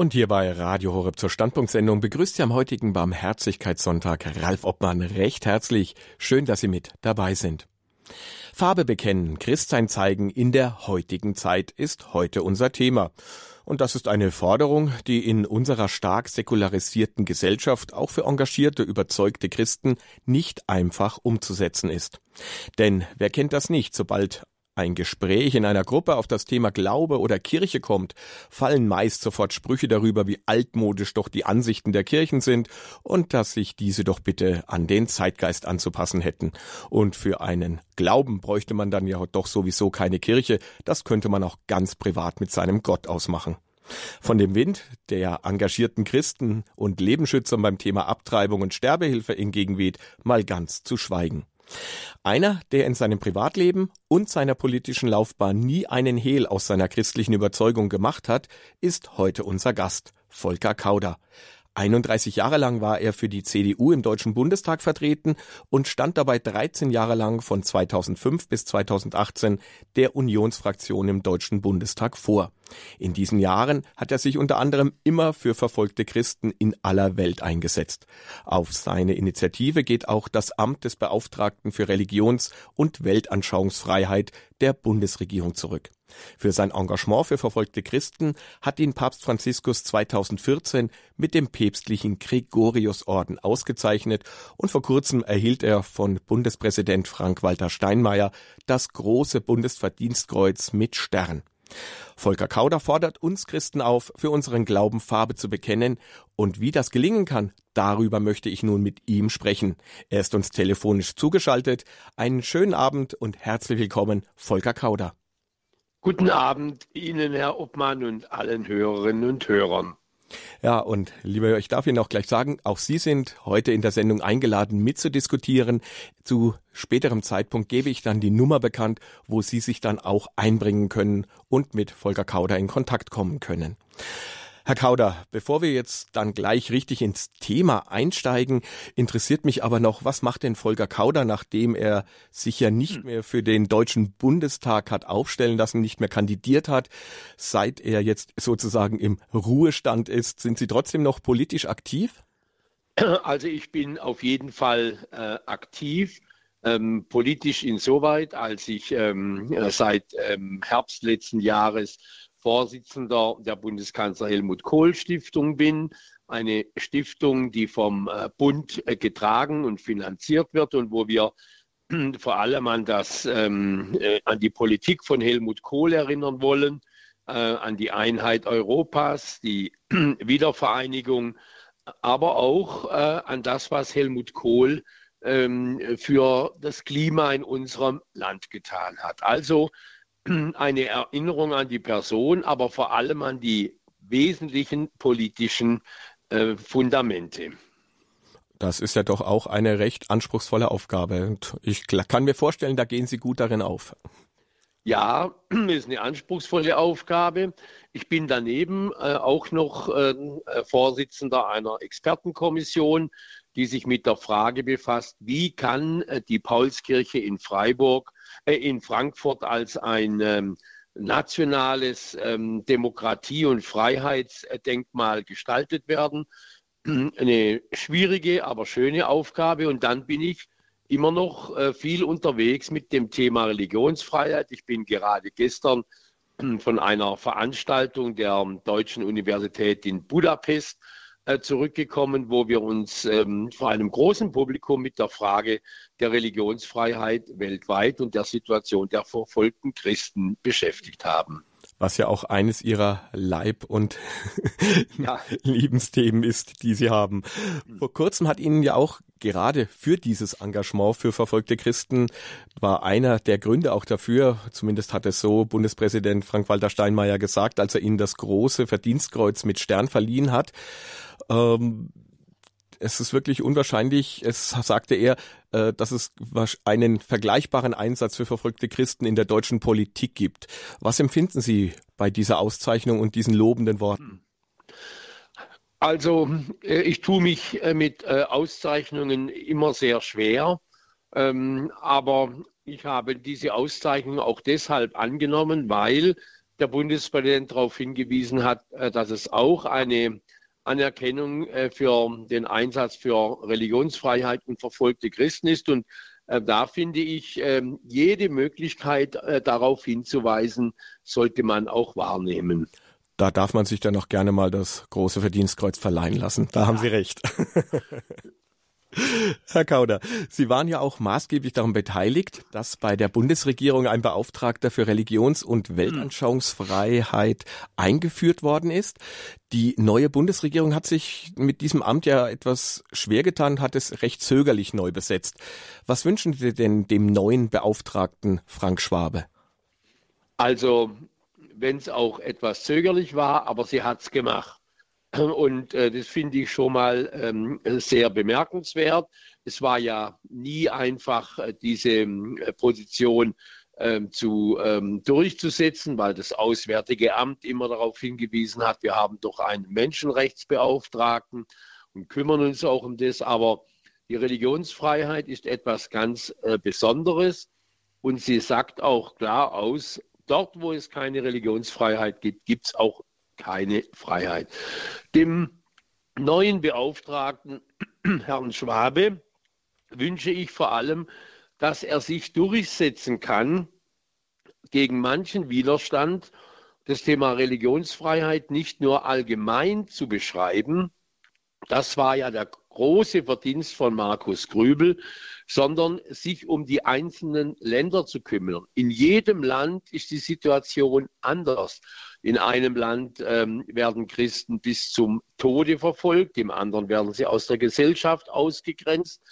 Und hier bei Radio Horeb zur Standpunktsendung begrüßt Sie am heutigen Barmherzigkeitssonntag Ralf Obmann recht herzlich. Schön, dass Sie mit dabei sind. Farbe bekennen, Christsein zeigen in der heutigen Zeit ist heute unser Thema. Und das ist eine Forderung, die in unserer stark säkularisierten Gesellschaft auch für engagierte, überzeugte Christen nicht einfach umzusetzen ist. Denn wer kennt das nicht, sobald ein Gespräch in einer Gruppe auf das Thema Glaube oder Kirche kommt, fallen meist sofort Sprüche darüber, wie altmodisch doch die Ansichten der Kirchen sind und dass sich diese doch bitte an den Zeitgeist anzupassen hätten. Und für einen Glauben bräuchte man dann ja doch sowieso keine Kirche, das könnte man auch ganz privat mit seinem Gott ausmachen. Von dem Wind der engagierten Christen und Lebensschützern beim Thema Abtreibung und Sterbehilfe entgegenweht, mal ganz zu schweigen. Einer, der in seinem Privatleben und seiner politischen Laufbahn nie einen Hehl aus seiner christlichen Überzeugung gemacht hat, ist heute unser Gast, Volker Kauder. 31 Jahre lang war er für die CDU im Deutschen Bundestag vertreten und stand dabei 13 Jahre lang von 2005 bis 2018 der Unionsfraktion im Deutschen Bundestag vor. In diesen Jahren hat er sich unter anderem immer für verfolgte Christen in aller Welt eingesetzt. Auf seine Initiative geht auch das Amt des Beauftragten für Religions- und Weltanschauungsfreiheit der Bundesregierung zurück. Für sein Engagement für verfolgte Christen hat ihn Papst Franziskus 2014 mit dem päpstlichen Gregoriusorden ausgezeichnet und vor kurzem erhielt er von Bundespräsident Frank-Walter Steinmeier das große Bundesverdienstkreuz mit Stern. Volker Kauder fordert uns Christen auf, für unseren Glauben Farbe zu bekennen. Und wie das gelingen kann, darüber möchte ich nun mit ihm sprechen. Er ist uns telefonisch zugeschaltet. Einen schönen Abend und herzlich willkommen, Volker Kauder. Guten Abend Ihnen, Herr Obmann, und allen Hörerinnen und Hörern. Ja, und lieber, ich darf Ihnen auch gleich sagen, auch Sie sind heute in der Sendung eingeladen, mitzudiskutieren. Zu späterem Zeitpunkt gebe ich dann die Nummer bekannt, wo Sie sich dann auch einbringen können und mit Volker Kauder in Kontakt kommen können. Herr Kauder, bevor wir jetzt dann gleich richtig ins Thema einsteigen, interessiert mich aber noch, was macht denn Volker Kauder, nachdem er sich ja nicht hm. mehr für den Deutschen Bundestag hat aufstellen lassen, nicht mehr kandidiert hat, seit er jetzt sozusagen im Ruhestand ist, sind Sie trotzdem noch politisch aktiv? Also ich bin auf jeden Fall äh, aktiv. Ähm, politisch insoweit, als ich ähm, seit ähm, Herbst letzten Jahres Vorsitzender der Bundeskanzler Helmut Kohl Stiftung bin. Eine Stiftung, die vom äh, Bund äh, getragen und finanziert wird und wo wir vor allem an, das, ähm, äh, an die Politik von Helmut Kohl erinnern wollen, äh, an die Einheit Europas, die Wiedervereinigung, aber auch äh, an das, was Helmut Kohl ähm, für das Klima in unserem Land getan hat. Also eine Erinnerung an die Person, aber vor allem an die wesentlichen politischen äh, Fundamente. Das ist ja doch auch eine recht anspruchsvolle Aufgabe. Und ich kann mir vorstellen, da gehen Sie gut darin auf. Ja, ist eine anspruchsvolle Aufgabe. Ich bin daneben äh, auch noch äh, Vorsitzender einer Expertenkommission, die sich mit der Frage befasst, wie kann äh, die Paulskirche in Freiburg äh, in Frankfurt als ein ähm, nationales ähm, Demokratie- und Freiheitsdenkmal gestaltet werden. Eine schwierige, aber schöne Aufgabe. Und dann bin ich immer noch äh, viel unterwegs mit dem Thema Religionsfreiheit. Ich bin gerade gestern von einer Veranstaltung der Deutschen Universität in Budapest zurückgekommen, wo wir uns ähm, vor einem großen Publikum mit der Frage der Religionsfreiheit weltweit und der Situation der verfolgten Christen beschäftigt haben was ja auch eines ihrer Leib- und ja. Lebensthemen ist, die sie haben. Vor kurzem hat Ihnen ja auch gerade für dieses Engagement für verfolgte Christen war einer der Gründe auch dafür, zumindest hat es so Bundespräsident Frank-Walter Steinmeier gesagt, als er Ihnen das große Verdienstkreuz mit Stern verliehen hat. Ähm, es ist wirklich unwahrscheinlich, es sagte er, äh, dass es einen vergleichbaren Einsatz für verfolgte Christen in der deutschen Politik gibt. Was empfinden Sie bei dieser Auszeichnung und diesen lobenden Worten? Also äh, ich tue mich äh, mit Auszeichnungen immer sehr schwer, ähm, aber ich habe diese Auszeichnung auch deshalb angenommen, weil der Bundespräsident darauf hingewiesen hat, äh, dass es auch eine Anerkennung äh, für den Einsatz für Religionsfreiheit und verfolgte Christen ist. Und äh, da finde ich, ähm, jede Möglichkeit darauf hinzuweisen, sollte man auch wahrnehmen. Da darf man sich dann auch gerne mal das große Verdienstkreuz verleihen lassen. Da ja. haben Sie recht. Herr Kauder, Sie waren ja auch maßgeblich daran beteiligt, dass bei der Bundesregierung ein Beauftragter für Religions- und Weltanschauungsfreiheit eingeführt worden ist. Die neue Bundesregierung hat sich mit diesem Amt ja etwas schwer getan, hat es recht zögerlich neu besetzt. Was wünschen Sie denn dem neuen Beauftragten Frank Schwabe? Also, wenn es auch etwas zögerlich war, aber sie hat es gemacht. Und äh, das finde ich schon mal ähm, sehr bemerkenswert. Es war ja nie einfach, äh, diese äh, Position ähm, zu, ähm, durchzusetzen, weil das Auswärtige Amt immer darauf hingewiesen hat, wir haben doch einen Menschenrechtsbeauftragten und kümmern uns auch um das. Aber die Religionsfreiheit ist etwas ganz äh, Besonderes und sie sagt auch klar aus, dort, wo es keine Religionsfreiheit gibt, gibt es auch keine Freiheit. Dem neuen Beauftragten, Herrn Schwabe, wünsche ich vor allem, dass er sich durchsetzen kann gegen manchen Widerstand, das Thema Religionsfreiheit nicht nur allgemein zu beschreiben, das war ja der große Verdienst von Markus Grübel, sondern sich um die einzelnen Länder zu kümmern. In jedem Land ist die Situation anders. In einem Land ähm, werden Christen bis zum Tode verfolgt, im anderen werden sie aus der Gesellschaft ausgegrenzt.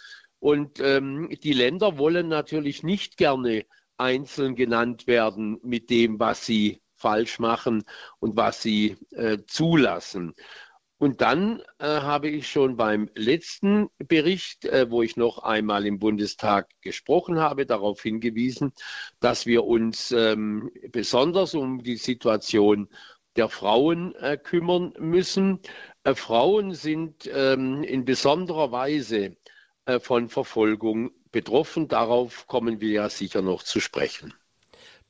Und ähm, die Länder wollen natürlich nicht gerne einzeln genannt werden mit dem, was sie falsch machen und was sie äh, zulassen. Und dann äh, habe ich schon beim letzten Bericht, äh, wo ich noch einmal im Bundestag gesprochen habe, darauf hingewiesen, dass wir uns ähm, besonders um die Situation der Frauen äh, kümmern müssen. Äh, Frauen sind ähm, in besonderer Weise äh, von Verfolgung betroffen. Darauf kommen wir ja sicher noch zu sprechen.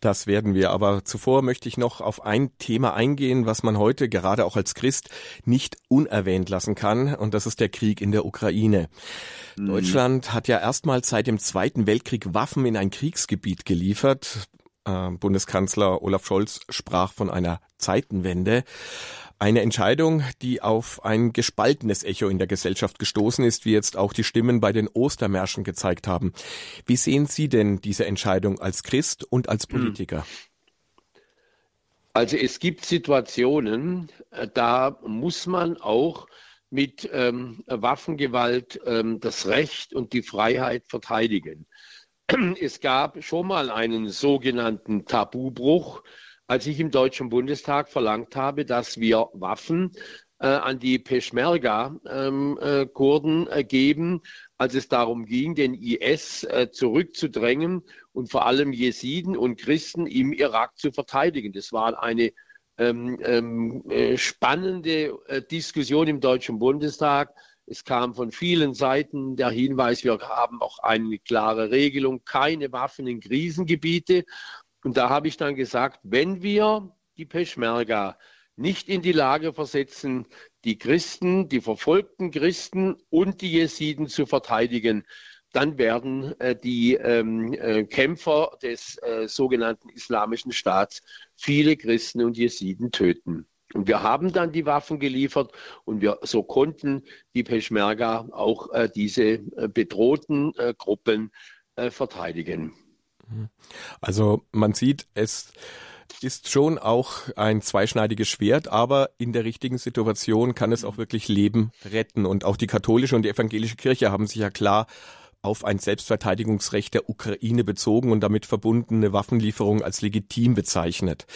Das werden wir. Aber zuvor möchte ich noch auf ein Thema eingehen, was man heute gerade auch als Christ nicht unerwähnt lassen kann. Und das ist der Krieg in der Ukraine. Mhm. Deutschland hat ja erstmals seit dem Zweiten Weltkrieg Waffen in ein Kriegsgebiet geliefert. Äh, Bundeskanzler Olaf Scholz sprach von einer Zeitenwende. Eine Entscheidung, die auf ein gespaltenes Echo in der Gesellschaft gestoßen ist, wie jetzt auch die Stimmen bei den Ostermärschen gezeigt haben. Wie sehen Sie denn diese Entscheidung als Christ und als hm. Politiker? Also es gibt Situationen, äh, da muss man auch mit ähm, Waffengewalt ähm, das Recht und die Freiheit verteidigen. Es gab schon mal einen sogenannten Tabubruch als ich im Deutschen Bundestag verlangt habe, dass wir Waffen äh, an die Peschmerga-Kurden ähm, äh, äh, geben, als es darum ging, den IS äh, zurückzudrängen und vor allem Jesiden und Christen im Irak zu verteidigen. Das war eine ähm, ähm, äh, spannende äh, Diskussion im Deutschen Bundestag. Es kam von vielen Seiten der Hinweis, wir haben auch eine klare Regelung, keine Waffen in Krisengebiete. Und da habe ich dann gesagt, wenn wir die Peschmerga nicht in die Lage versetzen, die Christen, die verfolgten Christen und die Jesiden zu verteidigen, dann werden äh, die ähm, äh, Kämpfer des äh, sogenannten Islamischen Staats viele Christen und Jesiden töten. Und wir haben dann die Waffen geliefert und wir so konnten die Peschmerga auch äh, diese äh, bedrohten äh, Gruppen verteidigen. Also man sieht, es ist schon auch ein zweischneidiges Schwert, aber in der richtigen Situation kann es auch wirklich Leben retten. Und auch die katholische und die evangelische Kirche haben sich ja klar auf ein Selbstverteidigungsrecht der Ukraine bezogen und damit verbundene Waffenlieferungen als legitim bezeichnet.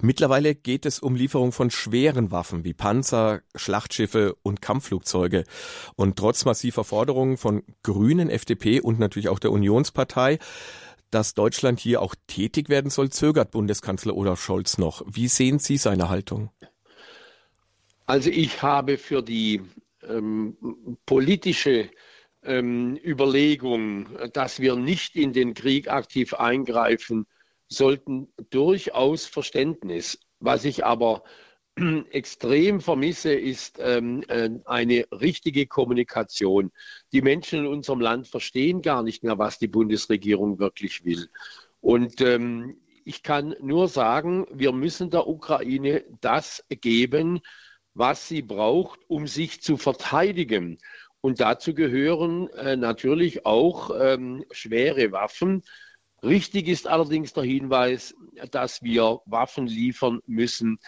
Mittlerweile geht es um Lieferung von schweren Waffen wie Panzer, Schlachtschiffe und Kampfflugzeuge. Und trotz massiver Forderungen von Grünen, FDP und natürlich auch der Unionspartei dass Deutschland hier auch tätig werden soll, zögert Bundeskanzler Olaf Scholz noch. Wie sehen Sie seine Haltung? Also ich habe für die ähm, politische ähm, Überlegung, dass wir nicht in den Krieg aktiv eingreifen, sollten durchaus Verständnis. Was ich aber extrem vermisse, ist ähm, äh, eine richtige Kommunikation. Die Menschen in unserem Land verstehen gar nicht mehr, was die Bundesregierung wirklich will. Und ähm, ich kann nur sagen, wir müssen der Ukraine das geben, was sie braucht, um sich zu verteidigen. Und dazu gehören äh, natürlich auch ähm, schwere Waffen. Richtig ist allerdings der Hinweis, dass wir Waffen liefern müssen,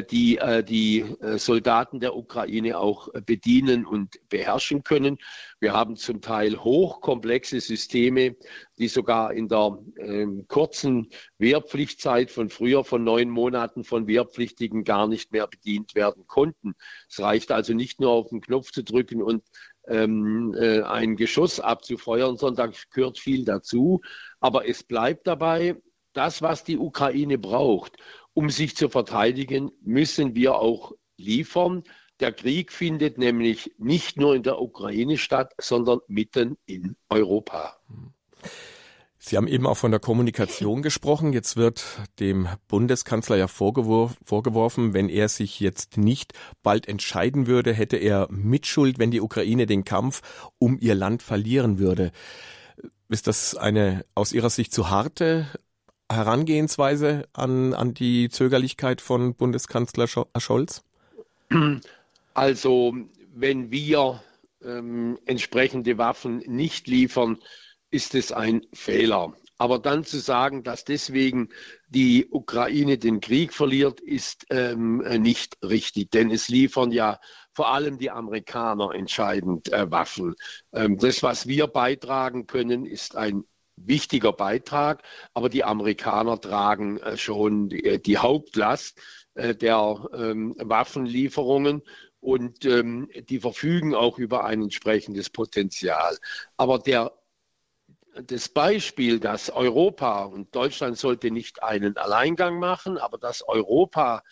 die äh, die äh, Soldaten der Ukraine auch bedienen und beherrschen können. Wir haben zum Teil hochkomplexe Systeme, die sogar in der ähm, kurzen Wehrpflichtzeit von früher von neun Monaten von Wehrpflichtigen gar nicht mehr bedient werden konnten. Es reicht also nicht nur auf den Knopf zu drücken und ähm, äh, ein Geschoss abzufeuern, sondern da gehört viel dazu. Aber es bleibt dabei, das, was die Ukraine braucht, um sich zu verteidigen, müssen wir auch liefern. Der Krieg findet nämlich nicht nur in der Ukraine statt, sondern mitten in Europa. Sie haben eben auch von der Kommunikation gesprochen. Jetzt wird dem Bundeskanzler ja vorgewor vorgeworfen, wenn er sich jetzt nicht bald entscheiden würde, hätte er Mitschuld, wenn die Ukraine den Kampf um ihr Land verlieren würde. Ist das eine aus Ihrer Sicht zu harte Herangehensweise an, an die Zögerlichkeit von Bundeskanzler Scholz? Also, wenn wir ähm, entsprechende Waffen nicht liefern, ist es ein Fehler. Aber dann zu sagen, dass deswegen die Ukraine den Krieg verliert, ist ähm, nicht richtig. Denn es liefern ja vor allem die Amerikaner entscheidend äh, Waffen. Ähm, das, was wir beitragen können, ist ein wichtiger Beitrag, aber die Amerikaner tragen äh, schon die, äh, Hauptlast äh, der ähm, Waffenlieferungen und ähm, die verfügen auch über ein entsprechendes Potenzial. Aber der, das Beispiel, dass Europa und Deutschland sollte nicht einen Alleingang machen, aber dass Europa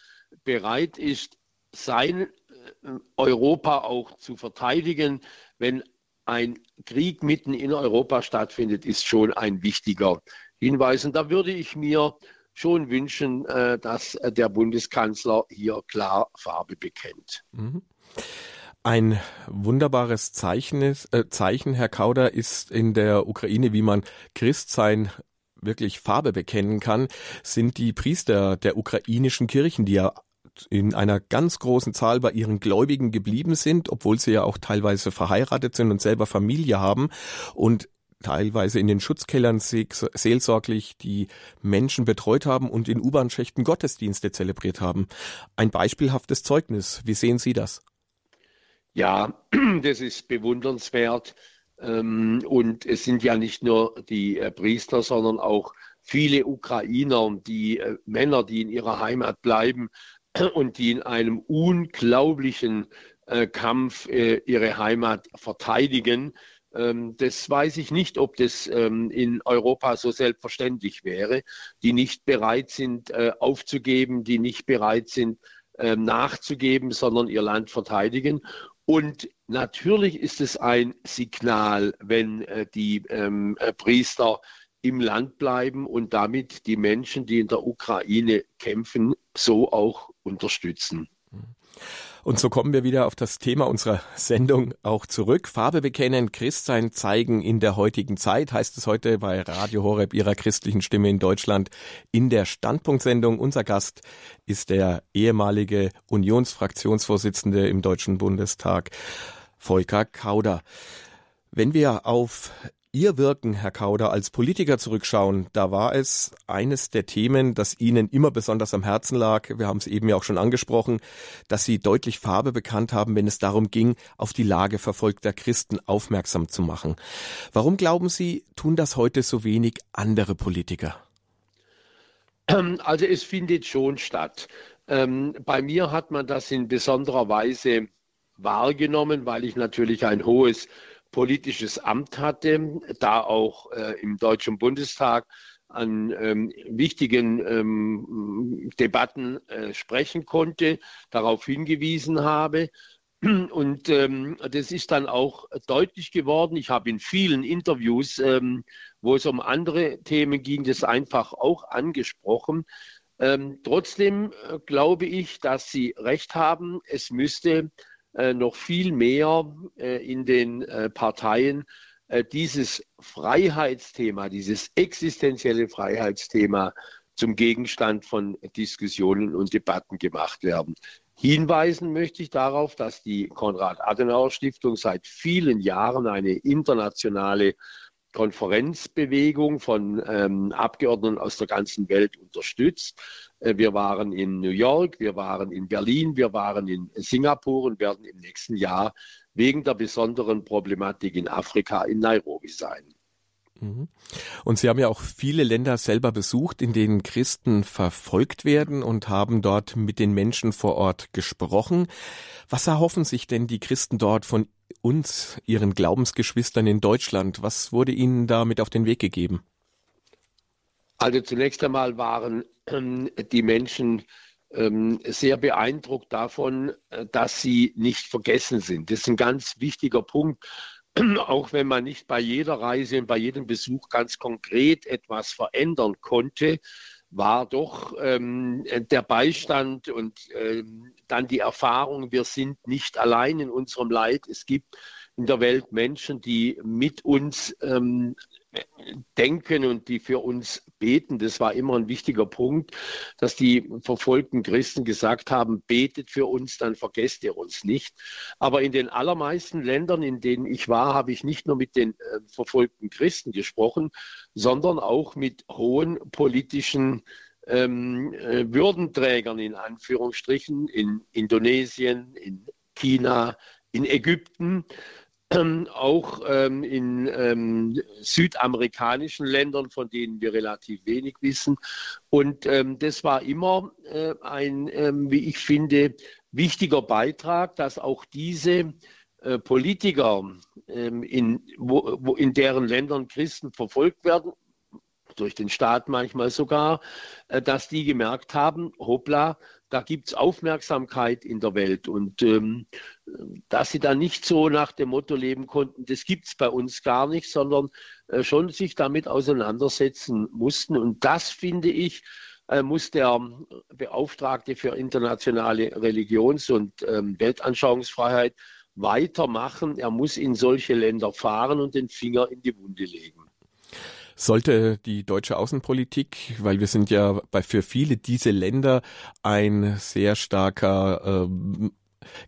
bereit ist, sein Europa auch zu verteidigen, wenn ein Krieg mitten in Europa stattfindet, ist schon ein wichtiger Hinweis. Und da würde ich mir schon wünschen, äh, dass der Bundeskanzler hier klar Farbe bekennt. Mhm. Ein wunderbares Zeichen, ist, äh, Zeichen, Herr Kauder, ist in der Ukraine, wie man Christsein wirklich Farbe bekennen kann, sind die Priester der ukrainischen Kirchen, die ja in einer ganz großen Zahl bei ihren Gläubigen geblieben sind, obwohl sie ja auch teilweise verheiratet sind und selber Familie haben und teilweise in den Schutzkellern seelsorglich die Menschen betreut haben und in U-Bahn-Schächten Gottesdienste zelebriert haben. Ein beispielhaftes Zeugnis. Wie sehen Sie das? Ja, das ist bewundernswert. Ähm, und es sind ja nicht nur die äh, Priester, sondern auch viele Ukrainer, die äh, Männer, die in ihrer Heimat bleiben, und die in einem unglaublichen äh, Kampf äh, ihre Heimat verteidigen. Ähm, das weiß ich nicht, ob das ähm, in Europa so selbstverständlich wäre, die nicht bereit sind äh, aufzugeben, die nicht bereit sind äh, nachzugeben, sondern ihr Land verteidigen. Und natürlich ist es ein Signal, wenn äh, die ähm, äh, Priester im Land bleiben und damit die Menschen, die in der Ukraine kämpfen, so auch unterstützen. Und so kommen wir wieder auf das Thema unserer Sendung auch zurück. Farbe bekennen, Christsein zeigen in der heutigen Zeit, heißt es heute bei Radio Horeb, ihrer christlichen Stimme in Deutschland, in der Standpunktsendung. Unser Gast ist der ehemalige Unionsfraktionsvorsitzende im Deutschen Bundestag, Volker Kauder. Wenn wir auf Ihr Wirken, Herr Kauder, als Politiker zurückschauen, da war es eines der Themen, das Ihnen immer besonders am Herzen lag. Wir haben es eben ja auch schon angesprochen, dass Sie deutlich Farbe bekannt haben, wenn es darum ging, auf die Lage verfolgter Christen aufmerksam zu machen. Warum glauben Sie, tun das heute so wenig andere Politiker? Also es findet schon statt. Ähm, bei mir hat man das in besonderer Weise wahrgenommen, weil ich natürlich ein hohes politisches Amt hatte, da auch äh, im Deutschen Bundestag an ähm, wichtigen ähm, Debatten äh, sprechen konnte, darauf hingewiesen habe. Und ähm, das ist dann auch deutlich geworden. Ich habe in vielen Interviews, ähm, wo es um andere Themen ging, das einfach auch angesprochen. Ähm, trotzdem äh, glaube ich, dass Sie recht haben. Es müsste äh, noch viel mehr äh, in den äh, Parteien dieses Freiheitsthema, dieses existenzielle Freiheitsthema zum Gegenstand von Diskussionen und Debatten gemacht werden. Hinweisen möchte ich darauf, dass die Konrad-Adenauer-Stiftung seit vielen Jahren eine internationale Konferenzbewegung von ähm, Abgeordneten aus der ganzen Welt unterstützt. Äh, wir waren in New York, wir waren in Berlin, wir waren in Singapur und werden im nächsten Jahr wegen der besonderen Problematik in Afrika in Nairobi sein. Mhm. Und Sie haben ja auch viele Länder selber besucht, in denen Christen verfolgt werden und haben dort mit den Menschen vor Ort gesprochen. Was erhoffen sich denn die Christen dort von uns, ihren Glaubensgeschwistern in Deutschland? Was wurde ihnen da mit auf den Weg gegeben? Also zunächst einmal waren ähm, die Menschen ähm, sehr beeindruckt davon, äh, dass sie nicht vergessen sind. Das ist ein ganz wichtiger Punkt auch wenn man nicht bei jeder Reise und bei jedem Besuch ganz konkret etwas verändern konnte, war doch ähm, der Beistand und ähm, dann die Erfahrung, wir sind nicht allein in unserem Leid. Es gibt in der Welt Menschen, die mit uns ähm, denken und die für uns beten. Das war immer ein wichtiger Punkt, dass die verfolgten Christen gesagt haben, betet für uns, dann vergesst ihr uns nicht. Aber in den allermeisten Ländern, in denen ich war, habe ich nicht nur mit den äh, verfolgten Christen gesprochen, sondern auch mit hohen politischen ähm, äh, Würdenträgern in Anführungsstrichen in Indonesien, in China, in Ägypten, auch ähm, in ähm, südamerikanischen Ländern, von denen wir relativ wenig wissen. Und ähm, das war immer äh, ein, ähm, wie ich finde, wichtiger Beitrag, dass auch diese äh, Politiker, ähm, in, wo, wo in deren Ländern Christen verfolgt werden, durch den Staat manchmal sogar, äh, dass die gemerkt haben, hoppla, da gibt es Aufmerksamkeit in der Welt und ähm, dass sie dann nicht so nach dem Motto leben konnten, das gibt es bei uns gar nicht, sondern äh, schon sich damit auseinandersetzen mussten. Und das, finde ich, äh, muss der Beauftragte für internationale Religions- und ähm, Weltanschauungsfreiheit weitermachen. Er muss in solche Länder fahren und den Finger in die Wunde legen. Sollte die deutsche Außenpolitik, weil wir sind ja bei für viele diese Länder ein sehr starker äh,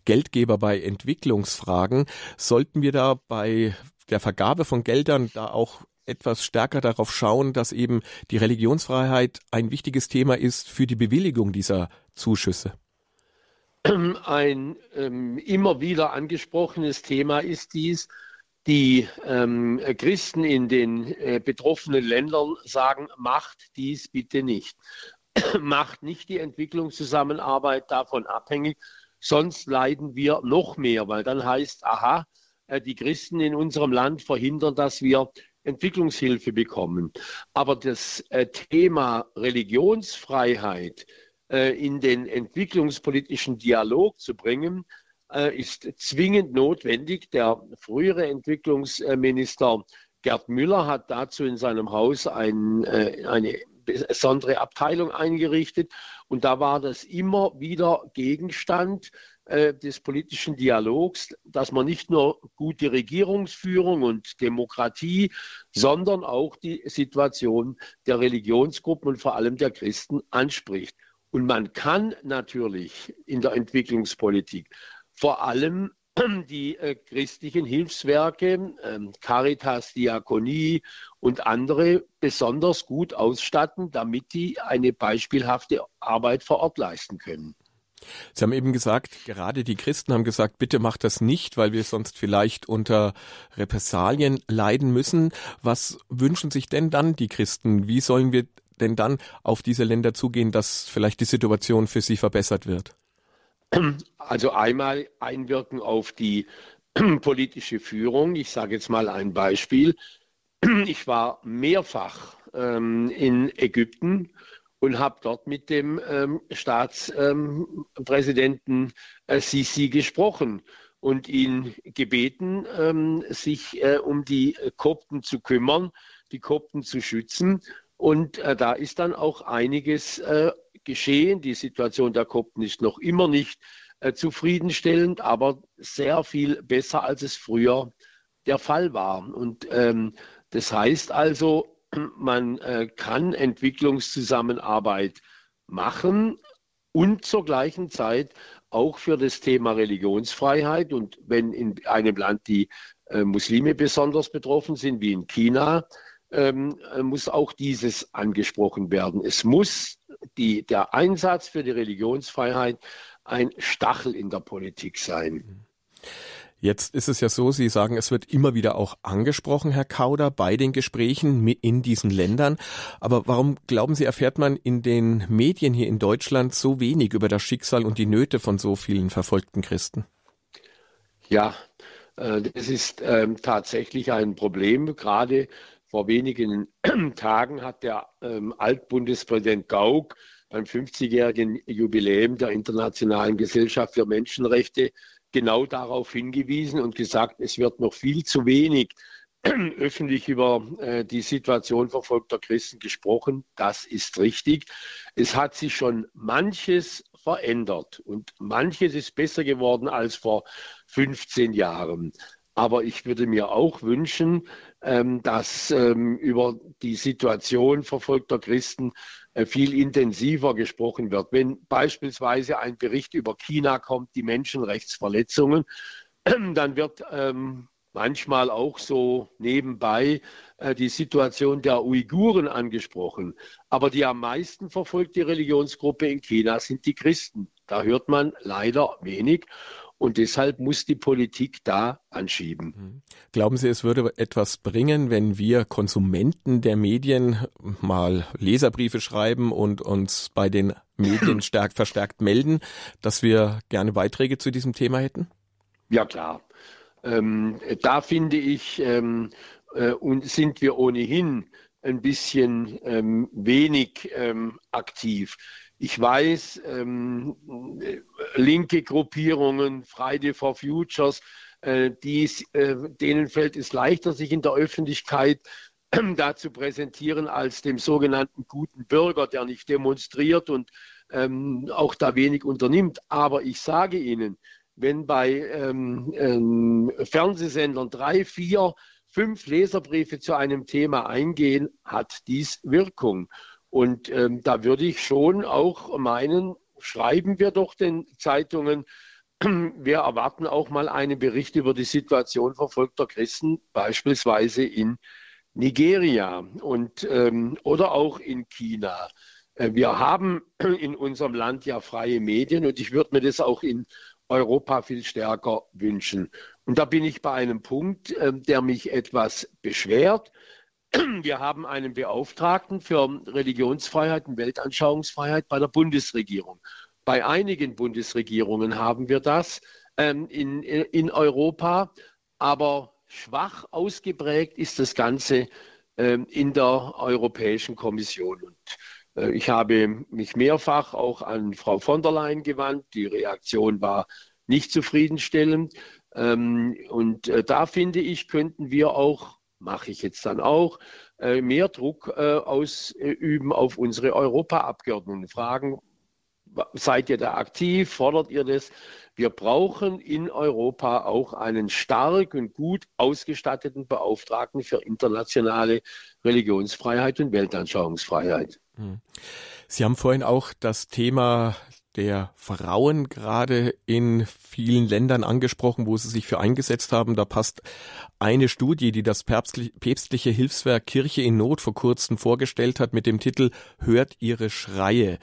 Geldgeber bei Entwicklungsfragen, sollten wir da bei der Vergabe von Geldern da auch etwas stärker darauf schauen, dass eben die Religionsfreiheit ein wichtiges Thema ist für die Bewilligung dieser Zuschüsse? Ein ähm, immer wieder angesprochenes Thema ist dies, die ähm, Christen in den äh, betroffenen Ländern sagen, macht dies bitte nicht. macht nicht die Entwicklungszusammenarbeit davon abhängig, sonst leiden wir noch mehr, weil dann heißt, aha, äh, die Christen in unserem Land verhindern, dass wir Entwicklungshilfe bekommen. Aber das äh, Thema Religionsfreiheit äh, in den entwicklungspolitischen Dialog zu bringen, ist zwingend notwendig. Der frühere Entwicklungsminister Gerd Müller hat dazu in seinem Haus ein, äh, eine besondere Abteilung eingerichtet. Und da war das immer wieder Gegenstand äh, des politischen Dialogs, dass man nicht nur gute Regierungsführung und Demokratie, sondern auch die Situation der Religionsgruppen und vor allem der Christen anspricht. Und man kann natürlich in der Entwicklungspolitik vor allem die äh, christlichen Hilfswerke, ähm, Caritas, Diakonie und andere besonders gut ausstatten, damit die eine beispielhafte Arbeit vor Ort leisten können. Sie haben eben gesagt, gerade die Christen haben gesagt, bitte macht das nicht, weil wir sonst vielleicht unter Repressalien leiden müssen. Was wünschen sich denn dann die Christen? Wie sollen wir denn dann auf diese Länder zugehen, dass vielleicht die Situation für sie verbessert wird? Also einmal einwirken auf die politische Führung. Ich sage jetzt mal ein Beispiel. Ich war mehrfach ähm, in Ägypten und habe dort mit dem ähm, Staatspräsidenten ähm, äh, Sisi gesprochen. und ihn gebeten, ähm, sich äh, um die Kopten zu kümmern, die Kopten zu schützen. Und äh, da ist dann auch einiges äh, geschehen. Die Situation der Kopten ist noch immer nicht äh, zufriedenstellend, aber sehr viel besser, als es früher der Fall war. Und ähm, das heißt also, man äh, kann Entwicklungszusammenarbeit machen und zur gleichen Zeit auch für das Thema Religionsfreiheit. Und wenn in einem Land die äh, Muslime besonders betroffen sind, wie in China, ähm, äh, muss auch dieses angesprochen werden. Es muss die, der Einsatz für die Religionsfreiheit ein Stachel in der Politik sein. Jetzt ist es ja so, Sie sagen, es wird immer wieder auch angesprochen, Herr Kauder, bei den Gesprächen in diesen Ländern. Aber warum glauben Sie, erfährt man in den Medien hier in Deutschland so wenig über das Schicksal und die Nöte von so vielen verfolgten Christen? Ja, äh, das ist ähm, tatsächlich ein Problem. Gerade vor wenigen Tagen hat der ähm, Altbundespräsident Gauck beim 50-jährigen Jubiläum der Internationalen Gesellschaft für Menschenrechte genau darauf hingewiesen und gesagt, es wird noch viel zu wenig öffentlich über äh, die Situation verfolgter Christen gesprochen. Das ist richtig. Es hat sich schon manches verändert und manches ist besser geworden als vor 15 Jahren. Aber ich würde mir auch wünschen, ähm, dass ähm, über die Situation verfolgter Christen äh, viel intensiver gesprochen wird. Wenn beispielsweise ein Bericht über China kommt, die Menschenrechtsverletzungen, dann wird ähm, manchmal auch so nebenbei äh, die Situation der Uiguren angesprochen. Aber die am meisten verfolgte Religionsgruppe in China sind die Christen. Da hört man leider wenig. Und deshalb muss die Politik da anschieben. Mhm. Glauben Sie, es würde etwas bringen, wenn wir Konsumenten der Medien mal Leserbriefe schreiben und uns bei den Medien stark verstärkt melden, dass wir gerne Beiträge zu diesem Thema hätten? Ja, klar. Ähm, da finde ich, ähm, äh, und sind wir ohnehin ein bisschen ähm, wenig ähm, aktiv. Ich weiß, ähm, linke Gruppierungen, Friday for Futures, äh, dies, äh, denen fällt es leichter, sich in der Öffentlichkeit da zu präsentieren als dem sogenannten guten Bürger, der nicht demonstriert und ähm, auch da wenig unternimmt. Aber ich sage Ihnen, wenn bei ähm, ähm, Fernsehsendern drei, vier, fünf Leserbriefe zu einem Thema eingehen, hat dies Wirkung. Und ähm, da würde ich schon auch meinen, schreiben wir doch den Zeitungen, wir erwarten auch mal einen Bericht über die Situation verfolgter Christen, beispielsweise in Nigeria und, ähm, oder auch in China. Äh, wir haben in unserem Land ja freie Medien und ich würde mir das auch in Europa viel stärker wünschen. Und da bin ich bei einem Punkt, äh, der mich etwas beschwert. Wir haben einen Beauftragten für Religionsfreiheit und Weltanschauungsfreiheit bei der Bundesregierung. Bei einigen Bundesregierungen haben wir das ähm, in, in Europa, aber schwach ausgeprägt ist das Ganze ähm, in der Europäischen Kommission. Und äh, ich habe mich mehrfach auch an Frau von der Leyen gewandt. Die Reaktion war nicht zufriedenstellend. Ähm, und äh, da finde ich, könnten wir auch mache ich jetzt dann auch, äh, mehr Druck äh, ausüben auf unsere Europaabgeordneten. Fragen, seid ihr da aktiv, fordert ihr das? Wir brauchen in Europa auch einen stark und gut ausgestatteten Beauftragten für internationale Religionsfreiheit und Weltanschauungsfreiheit. Hm. Sie haben vorhin auch das Thema der Frauen gerade in vielen Ländern angesprochen, wo sie sich für eingesetzt haben. Da passt eine Studie, die das päpstliche Hilfswerk Kirche in Not vor kurzem vorgestellt hat mit dem Titel Hört ihre Schreie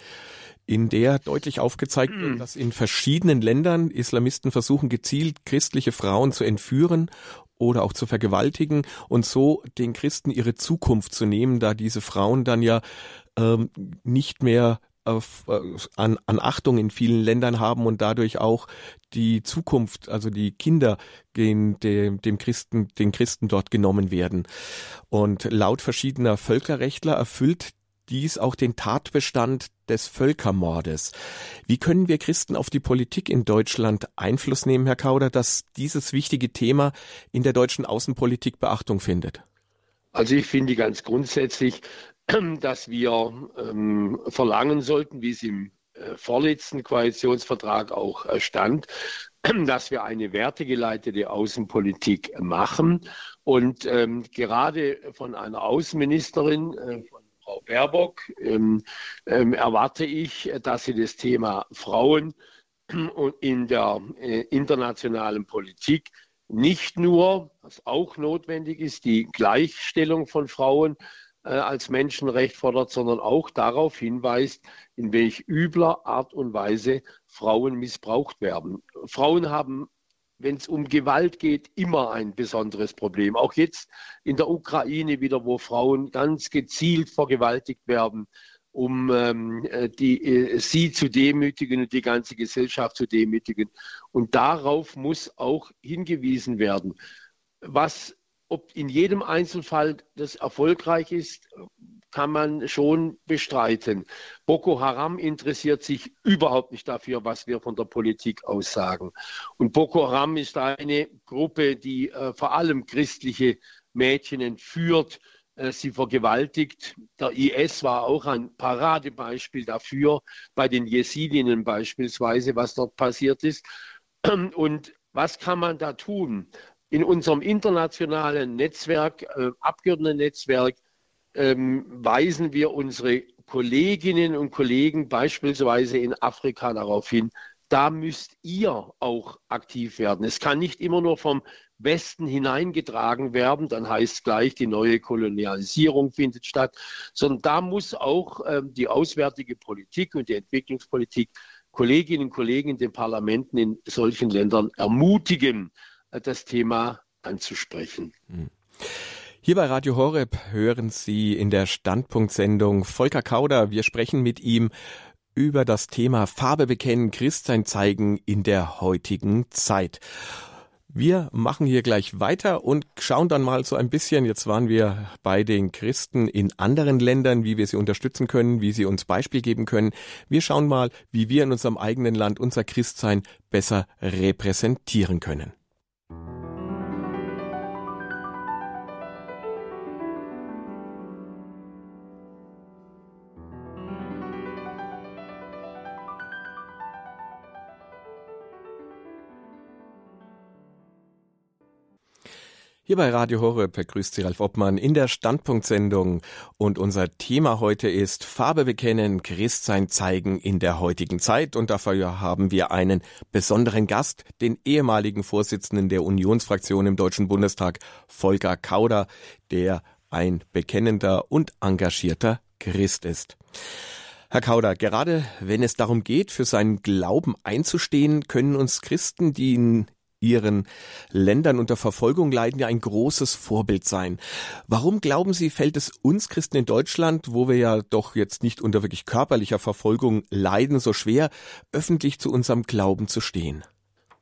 in der deutlich aufgezeigt wird, hm. dass in verschiedenen Ländern Islamisten versuchen, gezielt christliche Frauen zu entführen oder auch zu vergewaltigen und so den Christen ihre Zukunft zu nehmen, da diese Frauen dann ja ähm, nicht mehr äh, an, an Achtung in vielen Ländern haben und dadurch auch die Zukunft, also die Kinder den, dem, dem Christen, den Christen dort genommen werden. Und laut verschiedener Völkerrechtler erfüllt dies auch den Tatbestand des Völkermordes. Wie können wir Christen auf die Politik in Deutschland Einfluss nehmen, Herr Kauder, dass dieses wichtige Thema in der deutschen Außenpolitik Beachtung findet? Also ich finde ganz grundsätzlich, dass wir ähm, verlangen sollten, wie es im äh, vorletzten Koalitionsvertrag auch äh, stand, dass wir eine wertegeleitete Außenpolitik machen. Und ähm, gerade von einer Außenministerin, äh, von Frau Baerbock, ähm, ähm, erwarte ich, dass sie das Thema Frauen in der äh, internationalen Politik nicht nur, was auch notwendig ist, die Gleichstellung von Frauen äh, als Menschenrecht fordert, sondern auch darauf hinweist, in welch übler Art und Weise Frauen missbraucht werden. Frauen haben, wenn es um Gewalt geht, immer ein besonderes Problem. Auch jetzt in der Ukraine wieder, wo Frauen ganz gezielt vergewaltigt werden, um ähm, äh, die, äh, sie zu demütigen und die ganze Gesellschaft zu demütigen. Und darauf muss auch hingewiesen werden. Was ob in jedem Einzelfall das erfolgreich ist, kann man schon bestreiten. Boko Haram interessiert sich überhaupt nicht dafür, was wir von der Politik aus sagen. Und Boko Haram ist eine Gruppe, die äh, vor allem christliche Mädchen entführt, äh, sie vergewaltigt. Der IS war auch ein Paradebeispiel dafür, bei den Jesidinnen beispielsweise, was dort passiert ist. Und was kann man da tun? In unserem internationalen Netzwerk, äh, Abgeordnetennetzwerk, ähm, weisen wir unsere Kolleginnen und Kollegen beispielsweise in Afrika darauf hin, da müsst ihr auch aktiv werden. Es kann nicht immer nur vom Westen hineingetragen werden, dann heißt gleich, die neue Kolonialisierung findet statt, sondern da muss auch ähm, die auswärtige Politik und die Entwicklungspolitik Kolleginnen und Kollegen in den Parlamenten in solchen Ländern ermutigen, das Thema anzusprechen. Hm. Hier bei Radio Horeb hören Sie in der Standpunktsendung Volker Kauder. Wir sprechen mit ihm über das Thema Farbe bekennen, Christsein zeigen in der heutigen Zeit. Wir machen hier gleich weiter und schauen dann mal so ein bisschen, jetzt waren wir bei den Christen in anderen Ländern, wie wir sie unterstützen können, wie sie uns Beispiel geben können. Wir schauen mal, wie wir in unserem eigenen Land unser Christsein besser repräsentieren können. Hier bei Radio Horeb begrüßt Sie Ralf Obmann in der Standpunktsendung und unser Thema heute ist Farbe bekennen, Christsein zeigen in der heutigen Zeit und dafür haben wir einen besonderen Gast, den ehemaligen Vorsitzenden der Unionsfraktion im Deutschen Bundestag, Volker Kauder, der ein bekennender und engagierter Christ ist. Herr Kauder, gerade wenn es darum geht, für seinen Glauben einzustehen, können uns Christen, die in ihren Ländern unter Verfolgung leiden, ja ein großes Vorbild sein. Warum glauben Sie, fällt es uns Christen in Deutschland, wo wir ja doch jetzt nicht unter wirklich körperlicher Verfolgung leiden, so schwer, öffentlich zu unserem Glauben zu stehen?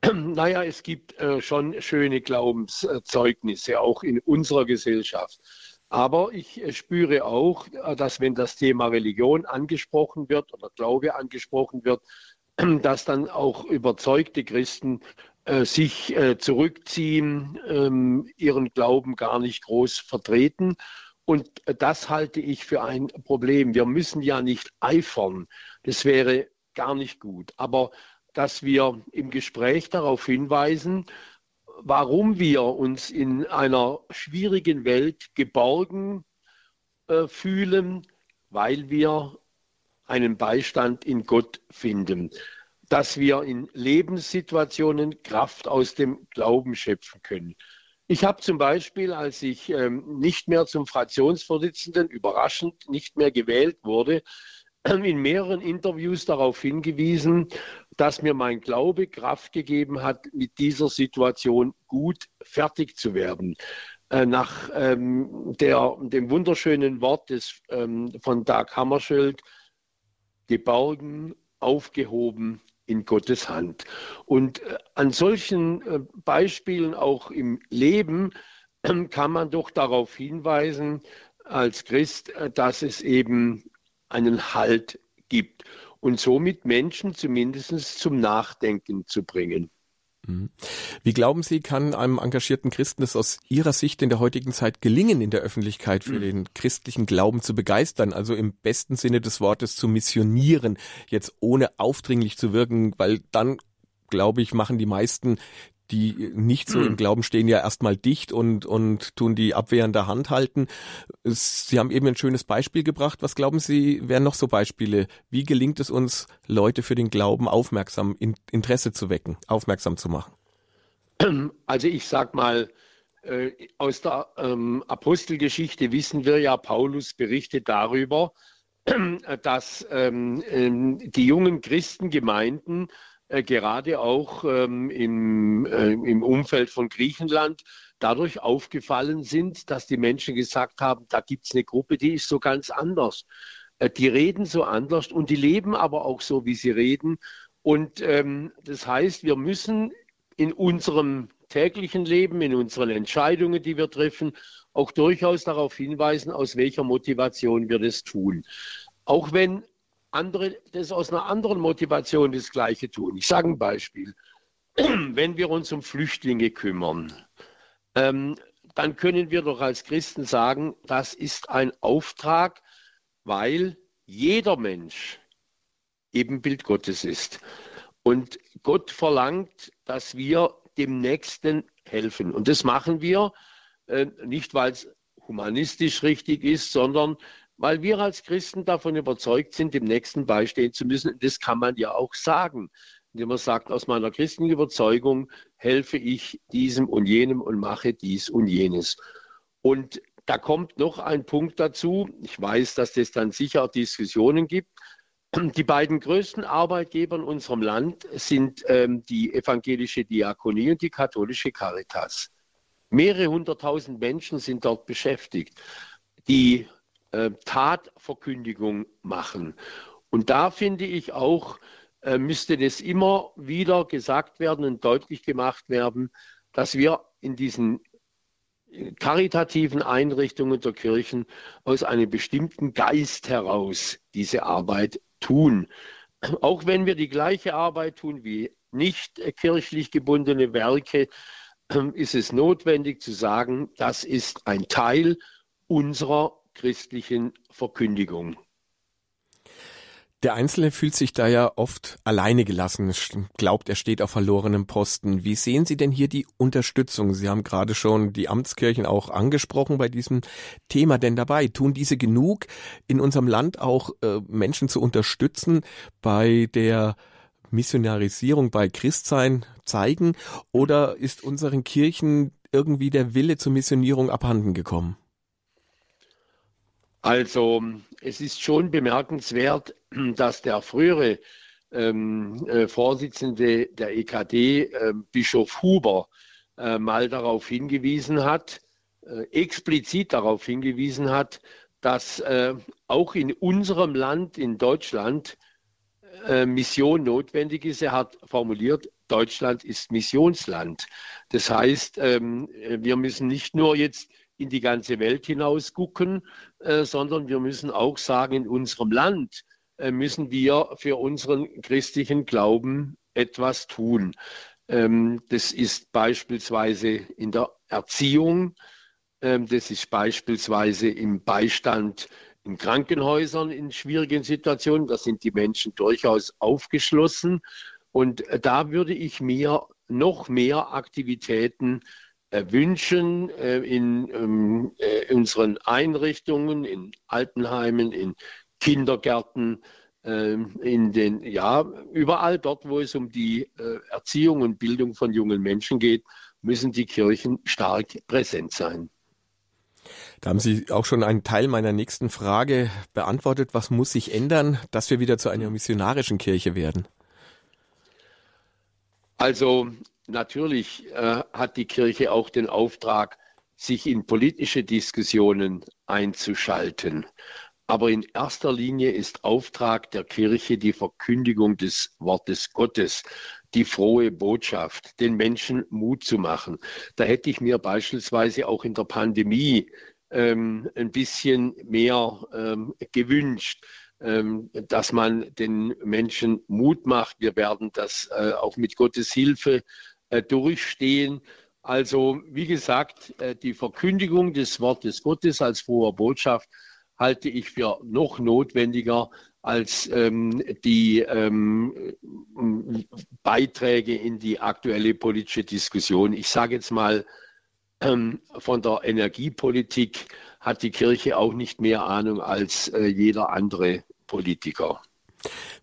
Naja, es gibt äh, schon schöne Glaubenszeugnisse, auch in unserer Gesellschaft. Aber ich äh, spüre auch, äh, dass wenn das Thema Religion angesprochen wird oder Glaube angesprochen wird, dass dann auch überzeugte Christen sich äh, zurückziehen, ähm, ihren Glauben gar nicht groß vertreten. Und das halte ich für ein Problem. Wir müssen ja nicht eifern. Das wäre gar nicht gut. Aber dass wir im Gespräch darauf hinweisen, warum wir uns in einer schwierigen Welt geborgen äh, fühlen, weil wir einen Beistand in Gott finden dass wir in Lebenssituationen Kraft aus dem Glauben schöpfen können. Ich habe zum Beispiel, als ich ähm, nicht mehr zum Fraktionsvorsitzenden, überraschend nicht mehr gewählt wurde, ähm, in mehreren Interviews darauf hingewiesen, dass mir mein Glaube Kraft gegeben hat, mit dieser Situation gut fertig zu werden. Äh, nach ähm, der, dem wunderschönen Wort des, ähm, von Dag Hammarskjöld, geborgen, aufgehoben, in Gottes Hand. Und äh, an solchen äh, Beispielen auch im Leben kann man doch darauf hinweisen, als Christ, äh, dass es eben einen Halt gibt und somit Menschen zumindest zum Nachdenken zu bringen. Mhm. Wie glauben Sie, kann einem engagierten Christen es aus Ihrer Sicht in der heutigen Zeit gelingen, in der Öffentlichkeit für mhm. den christlichen Glauben zu begeistern, also im besten Sinne des Wortes zu missionieren, jetzt ohne aufdringlich zu wirken, weil dann glaube ich, machen die meisten die nicht so im Glauben stehen, ja erstmal dicht und, und tun die abwehrende Hand halten. Sie haben eben ein schönes Beispiel gebracht. Was glauben Sie, wären noch so Beispiele? Wie gelingt es uns, Leute für den Glauben aufmerksam, in, Interesse zu wecken, aufmerksam zu machen? Also ich sag mal, äh, aus der ähm, Apostelgeschichte wissen wir ja, Paulus berichtet darüber, dass ähm, ähm, die jungen Christengemeinden äh, gerade auch ähm, im, äh, im Umfeld von Griechenland dadurch aufgefallen sind, dass die Menschen gesagt haben, da gibt es eine Gruppe, die ist so ganz anders. Äh, die reden so anders und die leben aber auch so, wie sie reden. Und ähm, das heißt, wir müssen in unserem täglichen Leben, in unseren Entscheidungen, die wir treffen, auch durchaus darauf hinweisen, aus welcher Motivation wir das tun. Auch wenn andere das aus einer anderen Motivation das Gleiche tun. Ich sage ein Beispiel. Wenn wir uns um Flüchtlinge kümmern, ähm, dann können wir doch als Christen sagen, das ist ein Auftrag, weil jeder Mensch Ebenbild Gottes ist. Und Gott verlangt, dass wir dem Nächsten helfen. Und das machen wir äh, nicht, weil es humanistisch richtig ist, sondern weil wir als Christen davon überzeugt sind, dem Nächsten beistehen zu müssen. Das kann man ja auch sagen, indem man sagt, aus meiner christlichen Überzeugung helfe ich diesem und jenem und mache dies und jenes. Und da kommt noch ein Punkt dazu. Ich weiß, dass es dann sicher Diskussionen gibt. Die beiden größten Arbeitgeber in unserem Land sind ähm, die evangelische Diakonie und die katholische Caritas. Mehrere hunderttausend Menschen sind dort beschäftigt. Die äh, Tatverkündigung machen. Und da finde ich auch, äh, müsste das immer wieder gesagt werden und deutlich gemacht werden, dass wir in diesen karitativen Einrichtungen der Kirchen aus einem bestimmten Geist heraus diese Arbeit tun. Auch wenn wir die gleiche Arbeit tun wie nicht kirchlich gebundene Werke, äh, ist es notwendig zu sagen, das ist ein Teil unserer christlichen Verkündigung. Der Einzelne fühlt sich da ja oft alleine gelassen, glaubt, er steht auf verlorenem Posten. Wie sehen Sie denn hier die Unterstützung? Sie haben gerade schon die Amtskirchen auch angesprochen bei diesem Thema denn dabei. Tun diese genug, in unserem Land auch äh, Menschen zu unterstützen bei der Missionarisierung, bei Christsein zeigen? Oder ist unseren Kirchen irgendwie der Wille zur Missionierung abhanden gekommen? Also es ist schon bemerkenswert, dass der frühere ähm, äh, Vorsitzende der EKD, äh, Bischof Huber, äh, mal darauf hingewiesen hat, äh, explizit darauf hingewiesen hat, dass äh, auch in unserem Land, in Deutschland, äh, Mission notwendig ist. Er hat formuliert, Deutschland ist Missionsland. Das heißt, ähm, wir müssen nicht nur jetzt in die ganze Welt hinaus gucken, äh, sondern wir müssen auch sagen, in unserem Land äh, müssen wir für unseren christlichen Glauben etwas tun. Ähm, das ist beispielsweise in der Erziehung, ähm, das ist beispielsweise im Beistand in Krankenhäusern in schwierigen Situationen. Da sind die Menschen durchaus aufgeschlossen. Und äh, da würde ich mir noch mehr Aktivitäten wünschen äh, in ähm, äh, unseren Einrichtungen, in Altenheimen, in Kindergärten, ähm, in den, ja, überall dort, wo es um die äh, Erziehung und Bildung von jungen Menschen geht, müssen die Kirchen stark präsent sein. Da haben Sie auch schon einen Teil meiner nächsten Frage beantwortet. Was muss sich ändern, dass wir wieder zu einer missionarischen Kirche werden? Also natürlich äh, hat die Kirche auch den Auftrag, sich in politische Diskussionen einzuschalten. Aber in erster Linie ist Auftrag der Kirche die Verkündigung des Wortes Gottes, die frohe Botschaft, den Menschen Mut zu machen. Da hätte ich mir beispielsweise auch in der Pandemie ähm, ein bisschen mehr ähm, gewünscht, ähm, dass man den Menschen Mut macht. Wir werden das äh, auch mit Gottes Hilfe durchstehen. Also wie gesagt, äh, die Verkündigung des Wortes Gottes als frohe Botschaft halte ich für noch notwendiger als ähm, die ähm, Beiträge in die aktuelle politische Diskussion. Ich sage jetzt mal, ähm, von der Energiepolitik hat die Kirche auch nicht mehr Ahnung als äh, jeder andere Politiker.